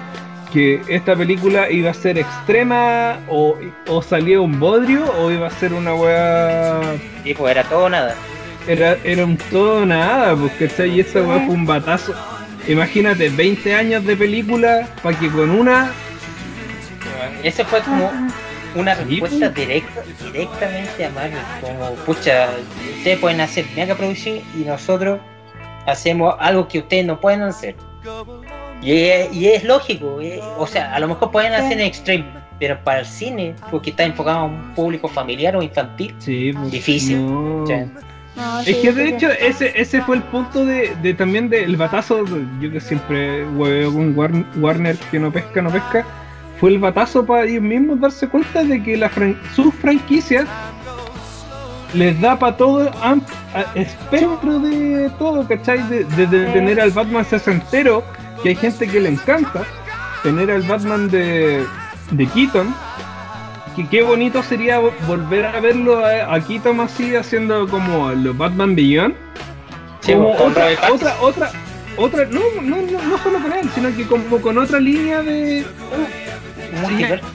que esta película iba a ser extrema o, o salía un bodrio o iba a ser una weá... sí, pues, era todo o nada. Era, era un todo o nada, porque ¿cachai? Y esa weá fue un batazo. Imagínate, 20 años de película para que con una... Ese fue como una Sí. respuesta directa, directamente a Marvel, como, pucha, ustedes pueden hacer mega producción y nosotros hacemos algo que ustedes no pueden hacer. Y, es- y es lógico, eh, o sea, a lo mejor pueden hacer en extreme, pero para el cine, porque está enfocado a un público familiar o infantil, Sí, pues, Difícil. no. Sí. No, Es sí, que de sí. hecho ese, ese fue el punto de, de también del batazo, yo que siempre hueveo con War- Warner que no pesca, no pesca, fue el batazo para ellos mismos darse cuenta de que la fran- sus franquicias les da para todo espectro de todo, ¿cachai? De, de- tener al Batman sesentero, que hay gente que le encanta, tener al Batman de, de Keaton, que qué bonito sería vo- volver a verlo a, a Keaton así haciendo como los Batman Beyond. Sí, como con otra, otra, otra, otra, no, no, no, no solo con él, sino que como con otra línea de multiverso.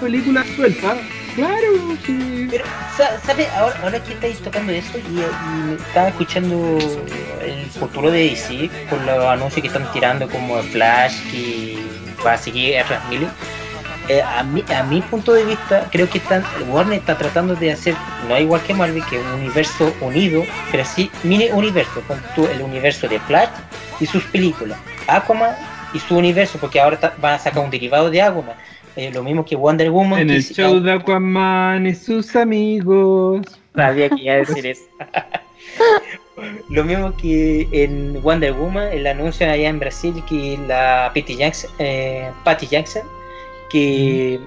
películas sueltas. Claro, sí. Pero, sa- ¿sabes? Ahora, ahora que estáis tocando eso y, y estaba escuchando el futuro de DC con los anuncios que están tirando como Flash que va a seguir Ezra Miller. Eh, a, mi, a mi punto de vista, creo que están, Warner está tratando de hacer, no igual que Marvel, que un universo unido, pero sí mini universo, con tú, el universo de Flash y sus películas, Aquaman y su universo, porque ahora van a sacar un derivado de Aquaman, Eh, lo mismo que Wonder Woman. En el show de Aquaman y sus amigos. Sabía que iba a decir eso. Lo mismo que en Wonder Woman, el anuncio allá en Brasil que la Patty Jackson, eh, Patty Jackson que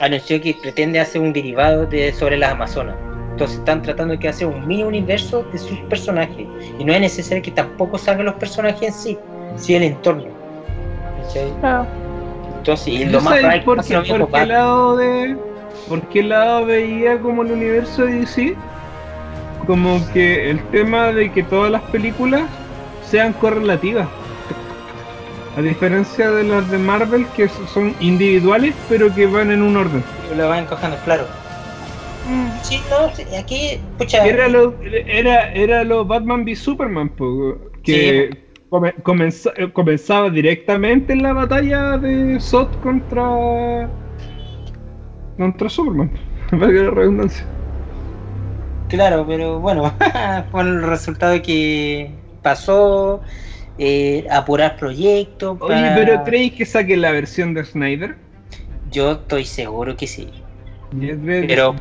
anunció que pretende hacer un derivado de sobre las Amazonas. Entonces están tratando de hacer un mini universo de sus personajes. Y no es necesario que tampoco salgan los personajes en sí, sí el entorno. ¿Cachai? Claro. Entonces, y ¿Tú lo más raro es que por qué, por qué lado de por qué lado veía como el universo de DC? Como que el tema de que todas las películas sean correlativas. A diferencia de las de Marvel que son individuales pero que van en un orden. Lo van encajando, claro. Mm. Sí, no, sí, aquí, pucha, Era lo, era, era lo Batman v Superman, po, que come- comenza- eh, comenzaba directamente en la batalla de Zod contra contra Superman. Valga la redundancia. claro, pero bueno, fue el resultado que pasó, eh, apurar proyectos. Oye, pero ¿creéis que saquen la versión de Snyder? Yo estoy seguro que sí, pero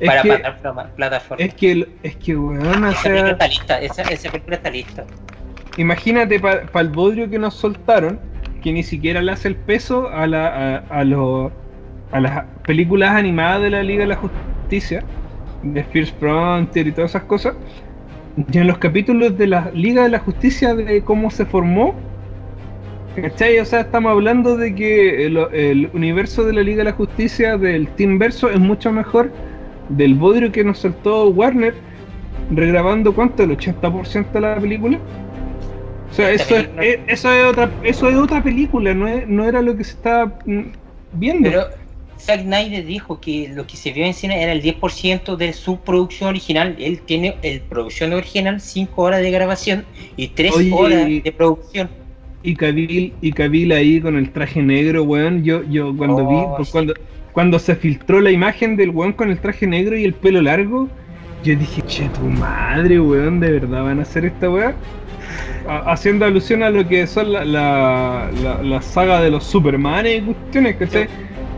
es para que, plataforma. es que, es que weón, o esa película está lista, esa, esa película está lista. Imagínate para el bodrio que nos soltaron, que ni siquiera le hace el peso a, la, a, a, a las películas animadas de la Liga de la Justicia, de Fierce Frontier y todas esas cosas. Y en los capítulos de la Liga de la Justicia de cómo se formó, ¿cachai? O sea, estamos hablando de que el, el universo de la Liga de la Justicia del Team Verso es mucho mejor del bodrio que nos soltó Warner, regrabando cuánto, el 80% de la película. O sea, eso es, película- eh, eso es otra, eso es otra película, no, es- no era lo que se estaba mm, viendo. Pero Zack Snyder dijo que lo que se vio en cine era el 10% de su producción original. Él tiene el producción original 5 horas de grabación y 3 Oye, horas de producción. Y Cavill, y Cavill ahí con el traje negro, weón. Yo, yo cuando Oh, vi, pues, sí. cuando, cuando se filtró la imagen del weón con el traje negro y el pelo largo, yo dije, che, tu madre, weón, ¿de verdad van a hacer esta weá? Ha- Haciendo alusión a lo que son la, la, la, la saga de los Supermanes y cuestiones, ¿cachai?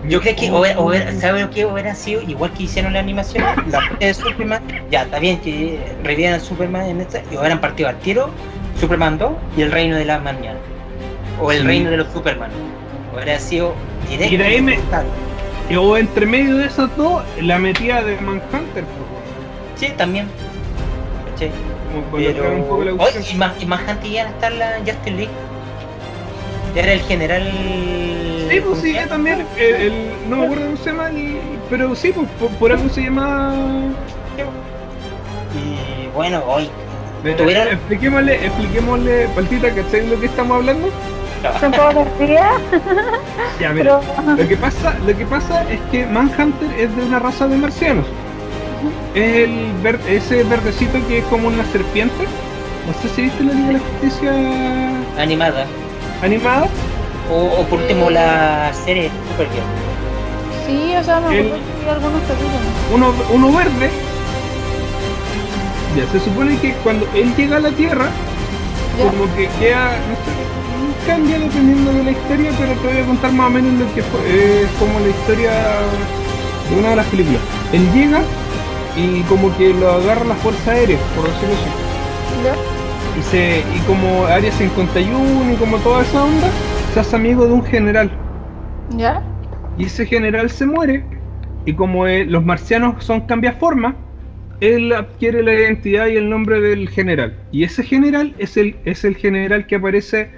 Yo creo que hubiera, hubiera- ¿sabe lo que hubiera sido? Igual que hicieron la animación, la parte de Superman, ya está bien que revivan a Superman en esta, y hubieran partido al tiro Superman 2 y el reino de la mañana. O el Sí. reino de los Superman. Hubiera sido directo. Y de ahí me- O entre medio de esos dos, la metida de Manhunter, pues. Sí, también. Pero. un poco la Oye, cuestión. y más, y más antes ya está la Justin League. Era el general. Sí, pues ¿cómo sí, llama? también. el- el- no me acuerdo cómo se llama, el- pero sí, pues, por, por algo se llama. Y bueno, hoy. ¿Tuvieron? Expliquémosle, expliquémosle, Paltita, ¿cachai lo que estamos hablando? Son todos Ya, mira. pero Lo que pasa, lo que pasa es que Manhunter es de una raza de marcianos. Es el ver- ese verdecito que es como una serpiente. No sé si viste la Liga de la Justicia Animada. animada. O, o por último la serie Supergirl. sí, o sea, me El- acuerdo que vi algunos capítulos. uno, uno verde. Ya, se supone que cuando él llega a la Tierra, Ya. como que queda, no sé, cambia dependiendo de la historia, pero te voy a contar más o menos lo que fue, eh, como la historia de una de las películas. Él llega y como que lo agarra la Fuerza Aérea, por decirlo así. Ya. Y, se, y como Área 51 y como toda esa onda, se hace amigo de un general. Ya. Y ese general se muere. Y como eh, los marcianos son cambiaforma, él adquiere la identidad y el nombre del general. Y ese general es el, es el general que aparece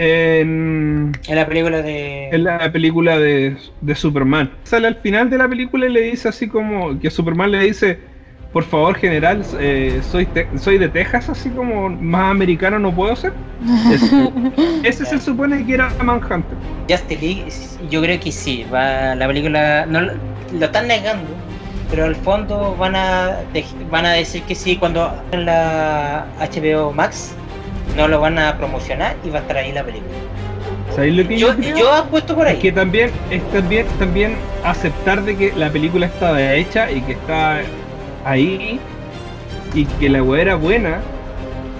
en, En la película de. en la película de, de Superman. Sale al final de la película y le dice así como que Superman le dice, por favor general, eh, soy, te- soy de Texas, así como más americano no puedo ser. Ese, ese se supone que era Manhunter. Justice League, yo creo que sí. Va, la película. No, lo lo están negando. Pero al fondo van a, de- van a decir que sí cuando en la HBO Max no lo van a promocionar y va a estar ahí la película. ¿Sabéis lo que yo, Yo, yo apuesto por Es ahí. que también es también, también aceptar de que la película estaba hecha y que está ahí y que la weá era buena.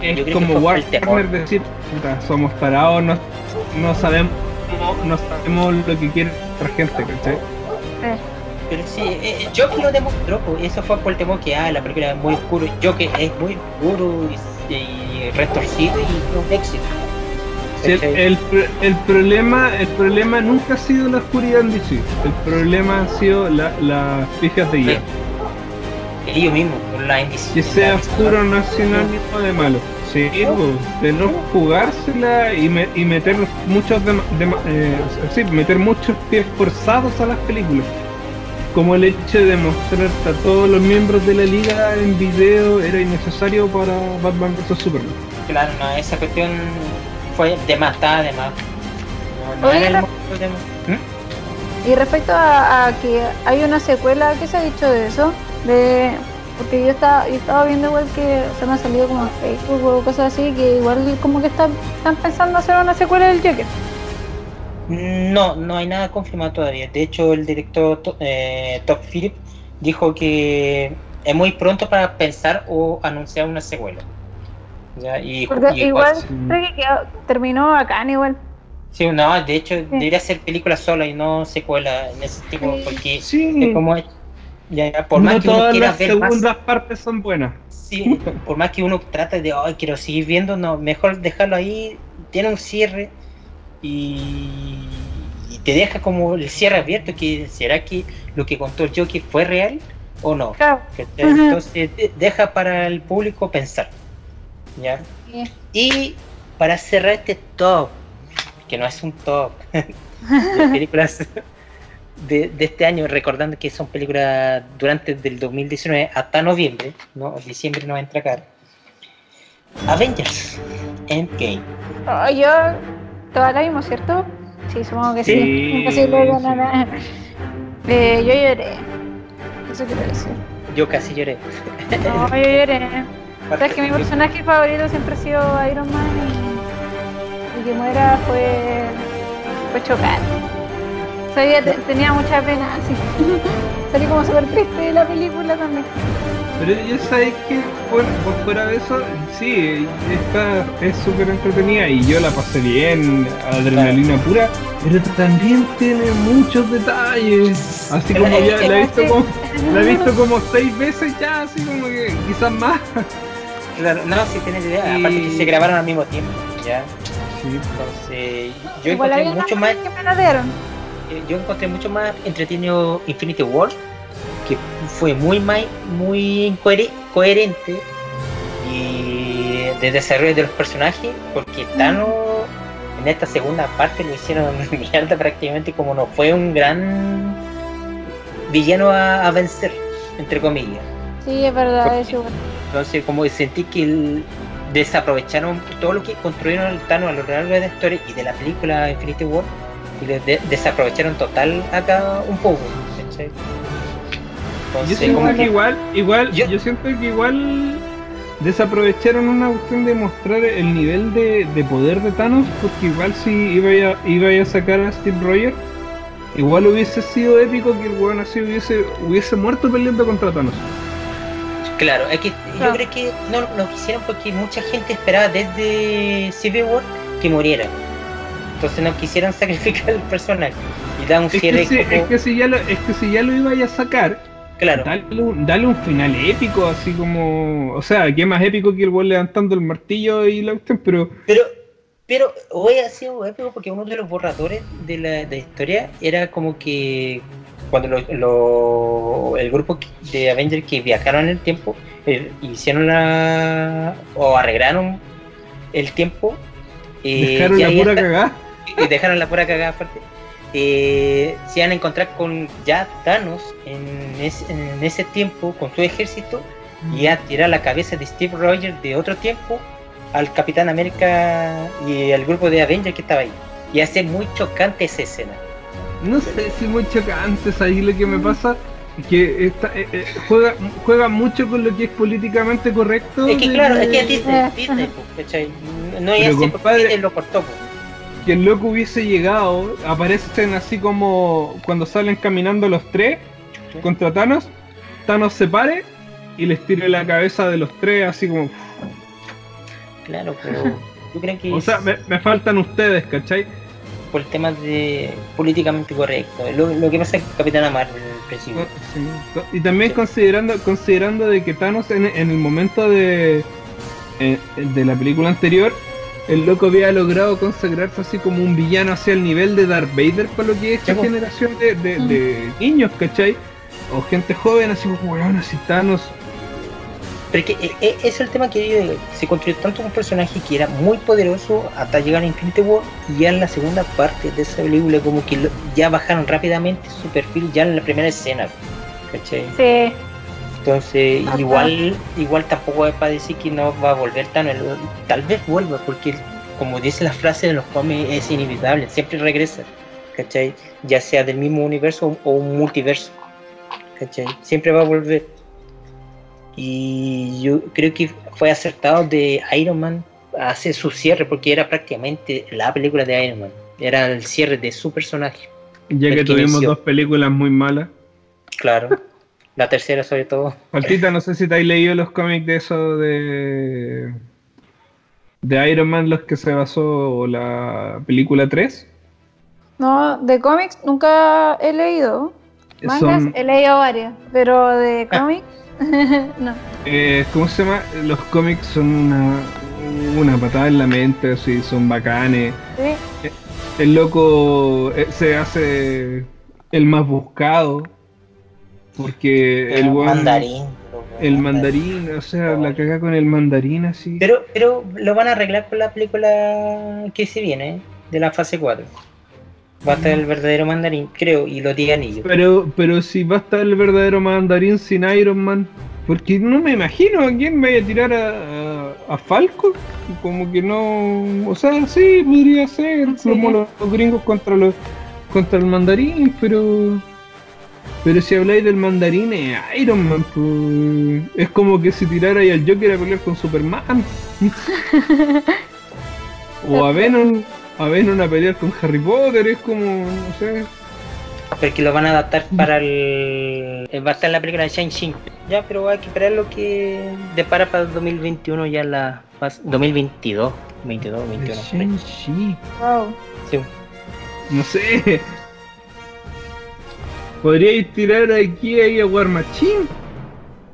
Yo Es que como. Warner decir, "Puta, somos parados, no, no sabemos no sabemos lo que quiere otra gente, ¿cachai? Eh, Pero sí, eh, Joker lo demostró, pues, eso fue por el temor que ah, la película es muy oscuro, Joker es muy oscuro y, y retorcido y un éxito. Si el, el, pr- el problema el problema nunca ha sido la oscuridad en DC, el problema ha sido la- las fijas de guía. Ellos mismos, la indici- Que sea oscuro no es sinónimo de malo. Sí, pues, de no jugársela y, me- y meter muchos de, de- eh, sí, meter muchos pies forzados a las películas. Como el hecho de mostrar a todos los miembros de la liga en video era innecesario para Batman vs Superman. Claro, no, esa cuestión fue de más, estaba de más. No, no Oye, era el ¿Mm? Y respecto a, a que hay una secuela, ¿qué se ha dicho de eso? De, porque yo estaba, yo estaba viendo igual que se me ha salido como en Facebook o cosas así, que igual como que están, están pensando hacer una secuela del Joker. No, no hay nada confirmado todavía. De hecho, el director To- eh, Todd Phillips dijo que es muy pronto para pensar o anunciar una secuela. ¿Ya? Y, Porque y- igual sí. creo que quedó- terminó bacán igual. Sí, no, de hecho debería ser película sola y no secuela en ese tipo, Sí. porque Sí, es como ya, ya, por más no que uno todas quiera las ver más, segundas partes son buenas. sí, por más que uno trate de, ay, quiero seguir viendo, no, mejor dejarlo ahí, tiene un cierre y, y te deja como el cierre abierto, que será que lo que contó el Joker fue real o no. Claro. Ujú. Entonces de- deja para el público pensar, ¿ya? Y para cerrar este top, que no es un top de películas de, de este año, recordando que son películas durante del 2019 hasta noviembre, no diciembre no entra acá. Avengers Endgame. Oh, yo, toda la vimos, ¿cierto? Sí, supongo que sí. Sí, Imposible sí. Eh, yo lloré. Eso quiero decir. Yo casi lloré. No, yo lloré. Sabes que mi personaje favorito siempre ha sido Iron Man y, y que muera fue, fue chocante. Sabía, te- tenía mucha pena, así. Salí como súper triste de la película también. Pero ya sabéis que fuera, por fuera de eso, sí, está, es súper entretenida y yo la pasé bien, adrenalina pura, pero también tiene muchos detalles. Así como ya la he visto como, la he visto como seis veces ya, así como que quizás más. Claro, no, si tienes idea, Y- aparte que se grabaron al mismo tiempo, ¿ya? Sí. Entonces, yo Igual encontré mucho más que me. Eh, yo encontré mucho más entretenido Infinity War, que fue muy muy cohere- coherente y de desarrollo de los personajes, porque Thanos en esta segunda parte lo hicieron mierda prácticamente como no fue un gran villano a, a vencer, entre comillas. Sí, es verdad, eso. Entonces, como sentí que el- desaprovecharon todo lo que construyeron el Thanos a lo largo de la historia y de la película Infinity War y le de- desaprovecharon total acá un poco. Yo siento como que igual, igual, Yo- yo... siento que igual desaprovecharon una cuestión de mostrar el nivel de, de poder de Thanos, porque igual si iba a, iba a sacar a Steve Rogers, igual hubiese sido épico que el weón así hubiese, hubiese muerto peleando contra Thanos. Claro, es que yo creo que no lo quisieron porque mucha gente esperaba desde Civil War que muriera. Entonces no quisieron sacrificar al personaje. Y da un Es cierre que, si, como- es que si ya lo, es que si ya lo iba a sacar, Claro, dale un, dale un final épico, así como. O sea, que más épico que el weón levantando el martillo y la cuestión, pero. pero pero hoy ha sido épico porque uno de los borradores de la, de la historia era como que cuando lo- lo- el grupo de Avengers que viajaron en el tiempo eh, hicieron la o arreglaron el tiempo eh, dejaron la pura cagada. y dejaron la pura cagada aparte. Eh, se van a encontrar con ya Thanos en ese, en ese tiempo con su ejército y a tirar la cabeza de Steve Rogers de otro tiempo al Capitán América y al grupo de Avengers que estaba ahí. Y hace muy chocante esa escena. No sé si muy chocantes ahí lo que me pasa es que esta, eh, eh, juega, juega mucho con lo que es políticamente correcto. Es que de- claro, es que es Disney, Disney. No es compadre- Disney lo cortó. pues. Que el loco hubiese llegado, aparecen así como cuando salen caminando los tres contra Thanos, Thanos se pare y les tire la cabeza de los tres así como... Claro, pero que O sea, es me, me faltan ustedes, ¿cachai? por temas de políticamente correcto. Lo, lo que pasa con Capitana Marvel al principio. Sí. Y también Sí. considerando considerando de que Thanos en, en el momento de eh, de la película anterior el loco había logrado consagrarse así como un villano hacia el nivel de Darth Vader por lo que es esta generación de, de- de niños, ¿cachai? O gente joven así como, weón, así Thanos Pero que, eh, eh, es el tema que se construyó tanto un personaje que era muy poderoso hasta llegar a Infinity War y ya en la segunda parte de esa película como que lo- ya bajaron rápidamente su perfil ya en la primera escena. ¿Cachai? Sí, Entonces Ajá. igual igual tampoco es para decir que no va a volver tan tal vez vuelva porque como dice la frase de los cómics es inevitable, siempre regresa. ¿Cachai? Ya sea del mismo universo o un multiverso. ¿Cachai? Siempre va a volver. Y yo creo que fue acertado de Iron Man hacer su cierre porque era prácticamente la película de Iron Man. Era el cierre de su personaje. ya que que tuvimos inició. dos películas muy malas. Claro. La tercera sobre todo. Faltita, no sé si te has leído los cómics de eso de de Iron Man los que se basó la película 3. no, de cómics nunca he leído. Mangas Son, he leído varios, pero de cómics no. eh, ¿Cómo se llama? Los cómics son una, una patada en la mente, así, son bacanes. Sí, El loco eh, se hace el más buscado. Porque el mandarín. El mandarín, o sea, la caga con el mandarín así. Pero, pero lo van a arreglar con la película que se viene, ¿eh? de la fase 4. Va a estar el verdadero mandarín, creo, y los 10 anillos. Pero, pero si va a estar el verdadero mandarín sin Iron Man, porque no me imagino a quién vaya a tirar a, a, a Falcon. Como que no. O sea, sí, podría ser Sí. como los, los gringos contra los contra el mandarín, pero. Pero si habláis del mandarín es Iron Man, pues. Es como que si tirara ahí al Joker a pelear con Superman. o a Venom, a Venom a pelear con Harry Potter, es como, no sé. Porque lo van a adaptar para el. eh, Va a estar en la película de Shang-Chi. Ya, pero hay que esperar lo que depara para el 2021, ya la fase. 2022. 22, 21. por ahí. Shang-Chi. wow. Sí. No sé. Podríais tirar aquí ahí a War Machine.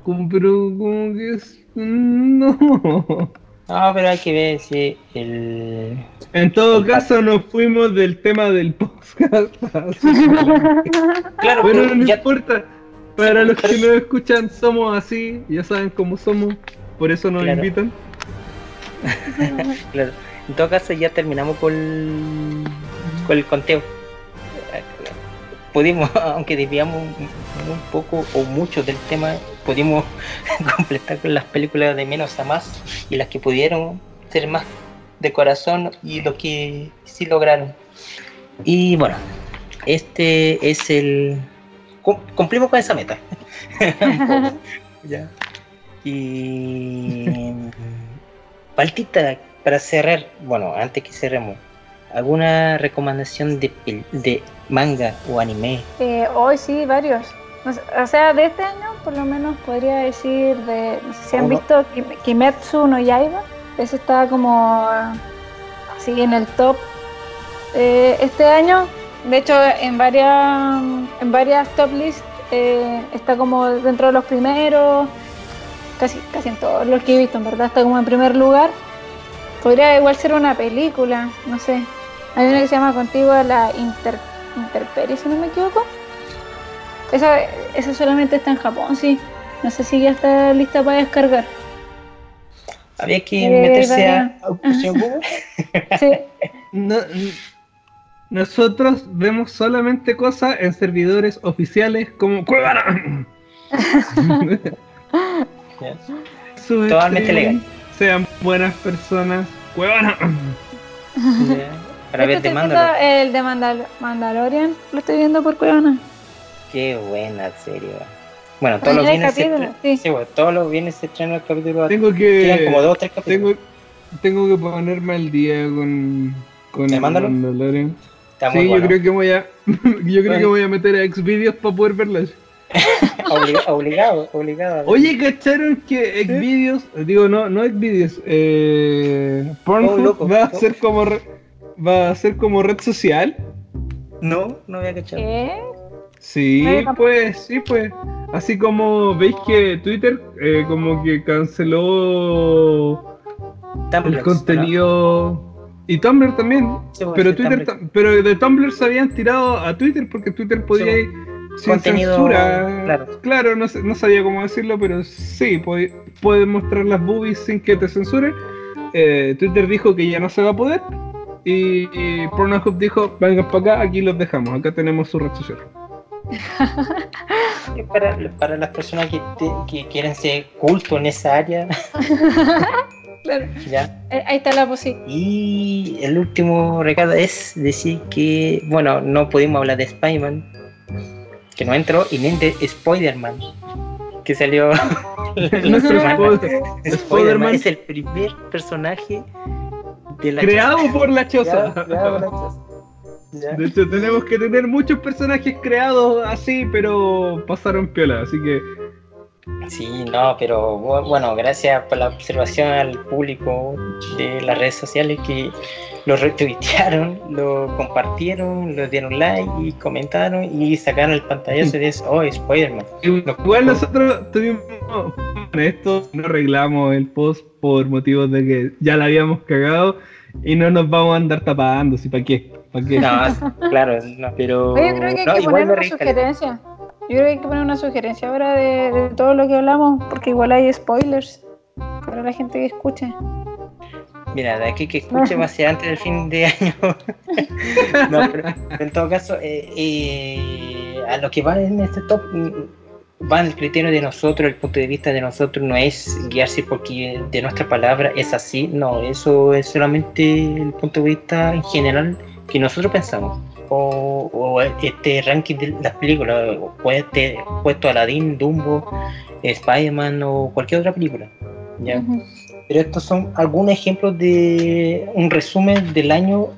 Como, pero como que es. No. No, pero hay que ver si el. En todo caso nos fuimos del tema del podcast. Claro, Bueno, pero no ya, importa. Para los que nos escuchan somos así, ya saben cómo somos. Por eso nos Claro. invitan. claro. En todo caso, ya terminamos con, con el conteo. Pudimos, aunque desviamos un poco o mucho del tema, pudimos completar con las películas de menos a más y las que pudieron ser más de corazón y lo que sí lograron. Y bueno, este es el. cum- Cumplimos con esa meta. Ya. Y. Paltita, para cerrar, bueno, antes que cerremos, ¿alguna recomendación de, de manga o anime? Eh, hoy sí, varios. o sea, de este año por lo menos podría decir de, no sé si han Uno. visto Kim- Kimetsu no Yaiba, ese está como así en el top eh, este año, de hecho en varias en varias top lists eh, está como dentro de los primeros, casi casi en todos los que he visto, en verdad está como en primer lugar. Podría igual ser una película, no sé. Hay una que se llama Contigo la Inter, Interperie, si no me equivoco. Esa, esa solamente está en Japón, sí. No sé si ya está lista para descargar. Había que Eh, meterse a. Sí, No- nosotros vemos solamente cosas en servidores oficiales como Cuevana. Totalmente legal. Sean buenas personas. Cuevana. Ya. Para ver estoy de viendo Mandalor. el de Mandal- Mandalorian, lo estoy viendo por Cuevana. Qué buena serie. Bueno, todos los viernes capítulo, sí. sí, bueno, todos los viernes se estrena el capítulo. Tengo como que. dos tres. Tengo, tengo que ponerme al día con. Con ¿De el Mandalorian? Mandalorian. Está muy Sí, bueno. yo creo que voy a. yo creo que voy a meter a Xvideos para poder verlas. Obliga- obligado, obligado. Oye, ¿cacharon que Xvideos, digo, no, no Xvideos, eh, Pornhub va a ser como re- va a ser como red social? No, no había cachado. ¿Qué? Sí, No, pues, sí, pues. Así como veis que Twitter eh, como que canceló Tumblr, el contenido y Tumblr también, ¿no? Sí, pues, pero Twitter, Tumblr. pero de Tumblr se habían tirado a Twitter porque Twitter podía Sí, ir sin Contenido, censura. claro. no, sé- no sabía cómo decirlo, pero sí, puede- puedes mostrar las boobies sin que te censuren. Eh, Twitter dijo que ya no se va a poder. Y, y Pornhub dijo, vengan para acá, aquí los dejamos, acá tenemos su red social. Para, para las personas que, te- que quieren ser culto en esa área, Claro. ya. Eh, Ahí está la posibilidad. Y el último recado es decir que, bueno, no pudimos hablar de Spider-Man, que no entró, y ni de Spider-Man, que salió No. Spider- Spider-Man. es el primer personaje de la Creado choza. por la choza. Creado- creado por la choza. Ya. De hecho, tenemos que tener muchos personajes creados así, pero pasaron piola, así que Sí, no, pero bu- bueno, gracias por la observación al público de las redes sociales que lo retuitearon, lo compartieron, lo dieron like y comentaron y sacaron el pantallazo de eso. Oh, Spider-Man. igual nosotros tuvimos esto, no arreglamos el post por motivos de que ya la habíamos cagado y no nos vamos a andar tapando, si para qué, para qué. No, claro, no, pero. Oye, yo creo que hay no, que poner una sugerencia. Yo creo que hay que poner una sugerencia ahora de, de todo lo que hablamos, porque igual hay spoilers para la gente que escuche. Mira, de aquí que escuche va a ser antes del fin de año. no, pero en todo caso, eh, eh, a lo que va en este top, mm, va el criterio de nosotros, el punto de vista de nosotros, no es guiarse porque de nuestra palabra es así, no, eso es solamente el punto de vista en general que nosotros pensamos. O, o este ranking de las películas, o pueste- puesto Aladdin, Dumbo, Spider-Man o cualquier otra película. ¿ya? Pero estos son algunos ejemplos de un resumen del año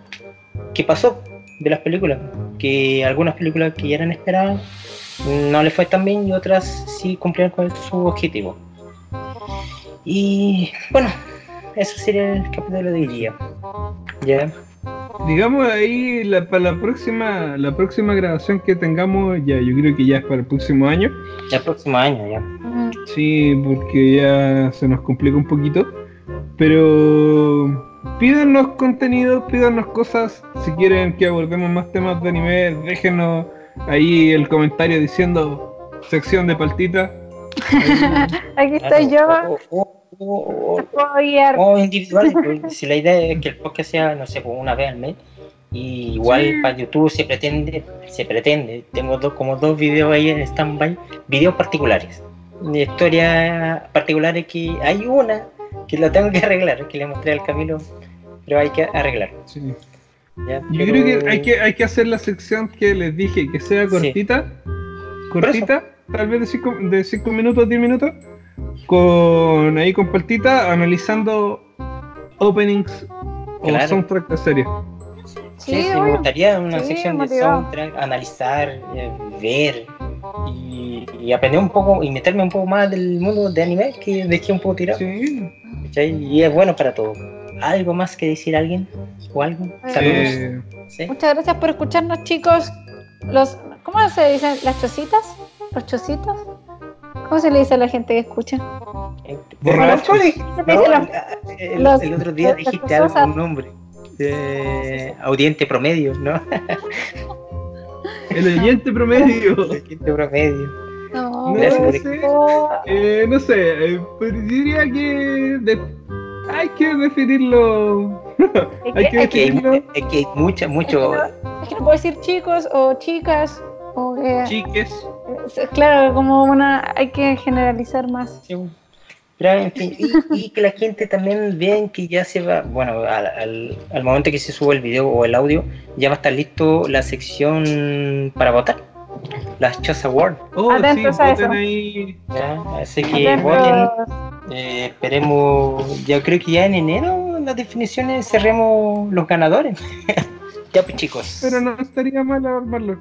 que pasó de las películas. Que algunas películas que ya eran esperadas no les fue tan bien y otras sí cumplieron con su objetivo. Y bueno, eso sería el capítulo de hoy día. Ya, Digamos ahí la, para la próxima, la próxima grabación que tengamos, ya yo creo que ya es para el próximo año. ya el próximo año, ya. Sí, porque ya se nos complica un poquito. Pero pídanos contenido, pídanos cosas. Si quieren que abordemos más temas de anime, déjenos ahí el comentario diciendo sección de paltita. Aquí estoy yo, O, o- o- o- individual, pues, si la idea es que el podcast sea, no sé, como una vez al mes, y igual Sí. para YouTube se pretende, se pretende, tengo dos, como dos videos ahí en stand-by, videos particulares, de historias particulares que hay una que la tengo que arreglar, que le mostré al Camilo, pero hay que arreglar. Sí. ¿ya? Yo Pero- creo que hay, que hay que hacer la sección que les dije, que sea cortita, cortita, tal vez de 5 de cinco minutos, 10 minutos, con ahí con paltita, analizando openings o Claro. soundtrack de series. Sí, Sí, sí, me gustaría una Sí, sección de soundtrack, analizar, eh, ver y y aprender un poco y meterme un poco más del mundo de anime que dejé un poco tirado. Sí. Y es bueno para todo. ¿Algo más que decir alguien? ¿O algo? Saludos. Eh, ¿Sí? Muchas gracias por escucharnos, chicos. Los, ¿Cómo se dicen? ¿Las chocitas? ¿Los chocitos? ¿Cómo se le dice a la gente que escucha? Borrachos. El, el otro día dijiste algo, un nombre. Eh, audiente promedio, ¿no? el oyente promedio. Audiente promedio. No, No sé. Eh, no sé, eh, pero diría que de- hay que definirlo. es hay que- hay Es que hay, definirlo. es que hay mucha, Es mucho. que no, es que no puedo decir chicos o chicas. O que- Chiques. eh, claro, como una. Hay que generalizar más. Sí, Pero, en fin, y, y que la gente también vean que ya se va, bueno, al, al, al momento que se sube el video o el audio, ya va a estar listo la sección para votar, las Choice Awards. Oh, sí, Atentos a voten eso. ahí. ¿ya? Así que voten, eh, esperemos, yo creo que ya en enero las definiciones cerremos los ganadores. ya pues chicos, Pero no estaría mal armarlo.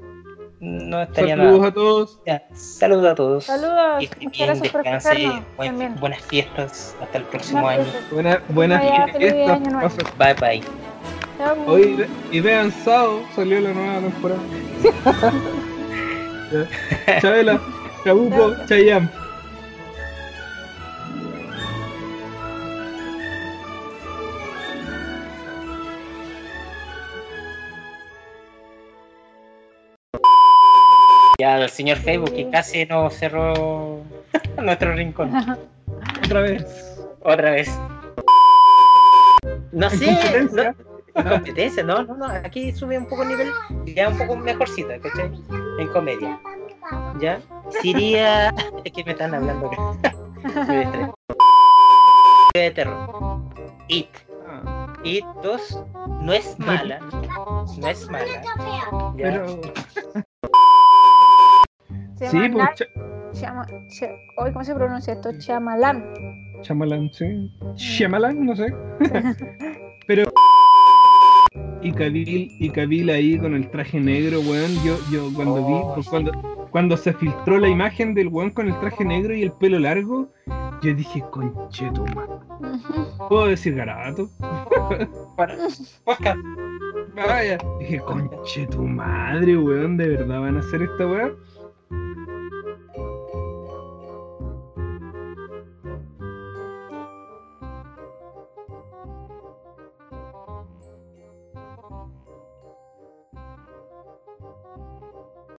No estaría Saludos nada. a todos. Ya, saludos a todos. Saludos. Que bien, gracias por descanse, buen- También. buenas fiestas, hasta el próximo año. Buena, buenas fiestas. año Bye bye. Hoy, y vean Sao, salió la nueva temporada. Chabela, Chabuco, Chayam. Ya el señor Facebook que casi nos cerró nuestro rincón. Otra vez. Otra vez. No sé. competencia. no- competencia, no, no, no. Aquí sube un poco el nivel. Ya un poco mejorcita, ¿cachai? En comedia. ¿Ya? Sería. Es que me están hablando acá. De terror. It. It 2 no es mala. No es mala. ¿ya? Pero. Se Sí, llama pues. Cha- Chama- Cha- Hoy, ¿cómo se pronuncia esto? Chamalán. Chamalan, sí. Shyamalan, no sé. Pero. Y Kabil, y Kabil ahí con el traje negro, weón. Yo, yo cuando vi, Oh, pues, cuando, cuando se filtró la imagen del weón con el traje negro y el pelo largo, yo dije, concheto. ¿Puedo decir garabato? Bueno, podcast. Vaya. Dije, conche tu madre, weón, ¿de verdad van a hacer esta weá? Thank you.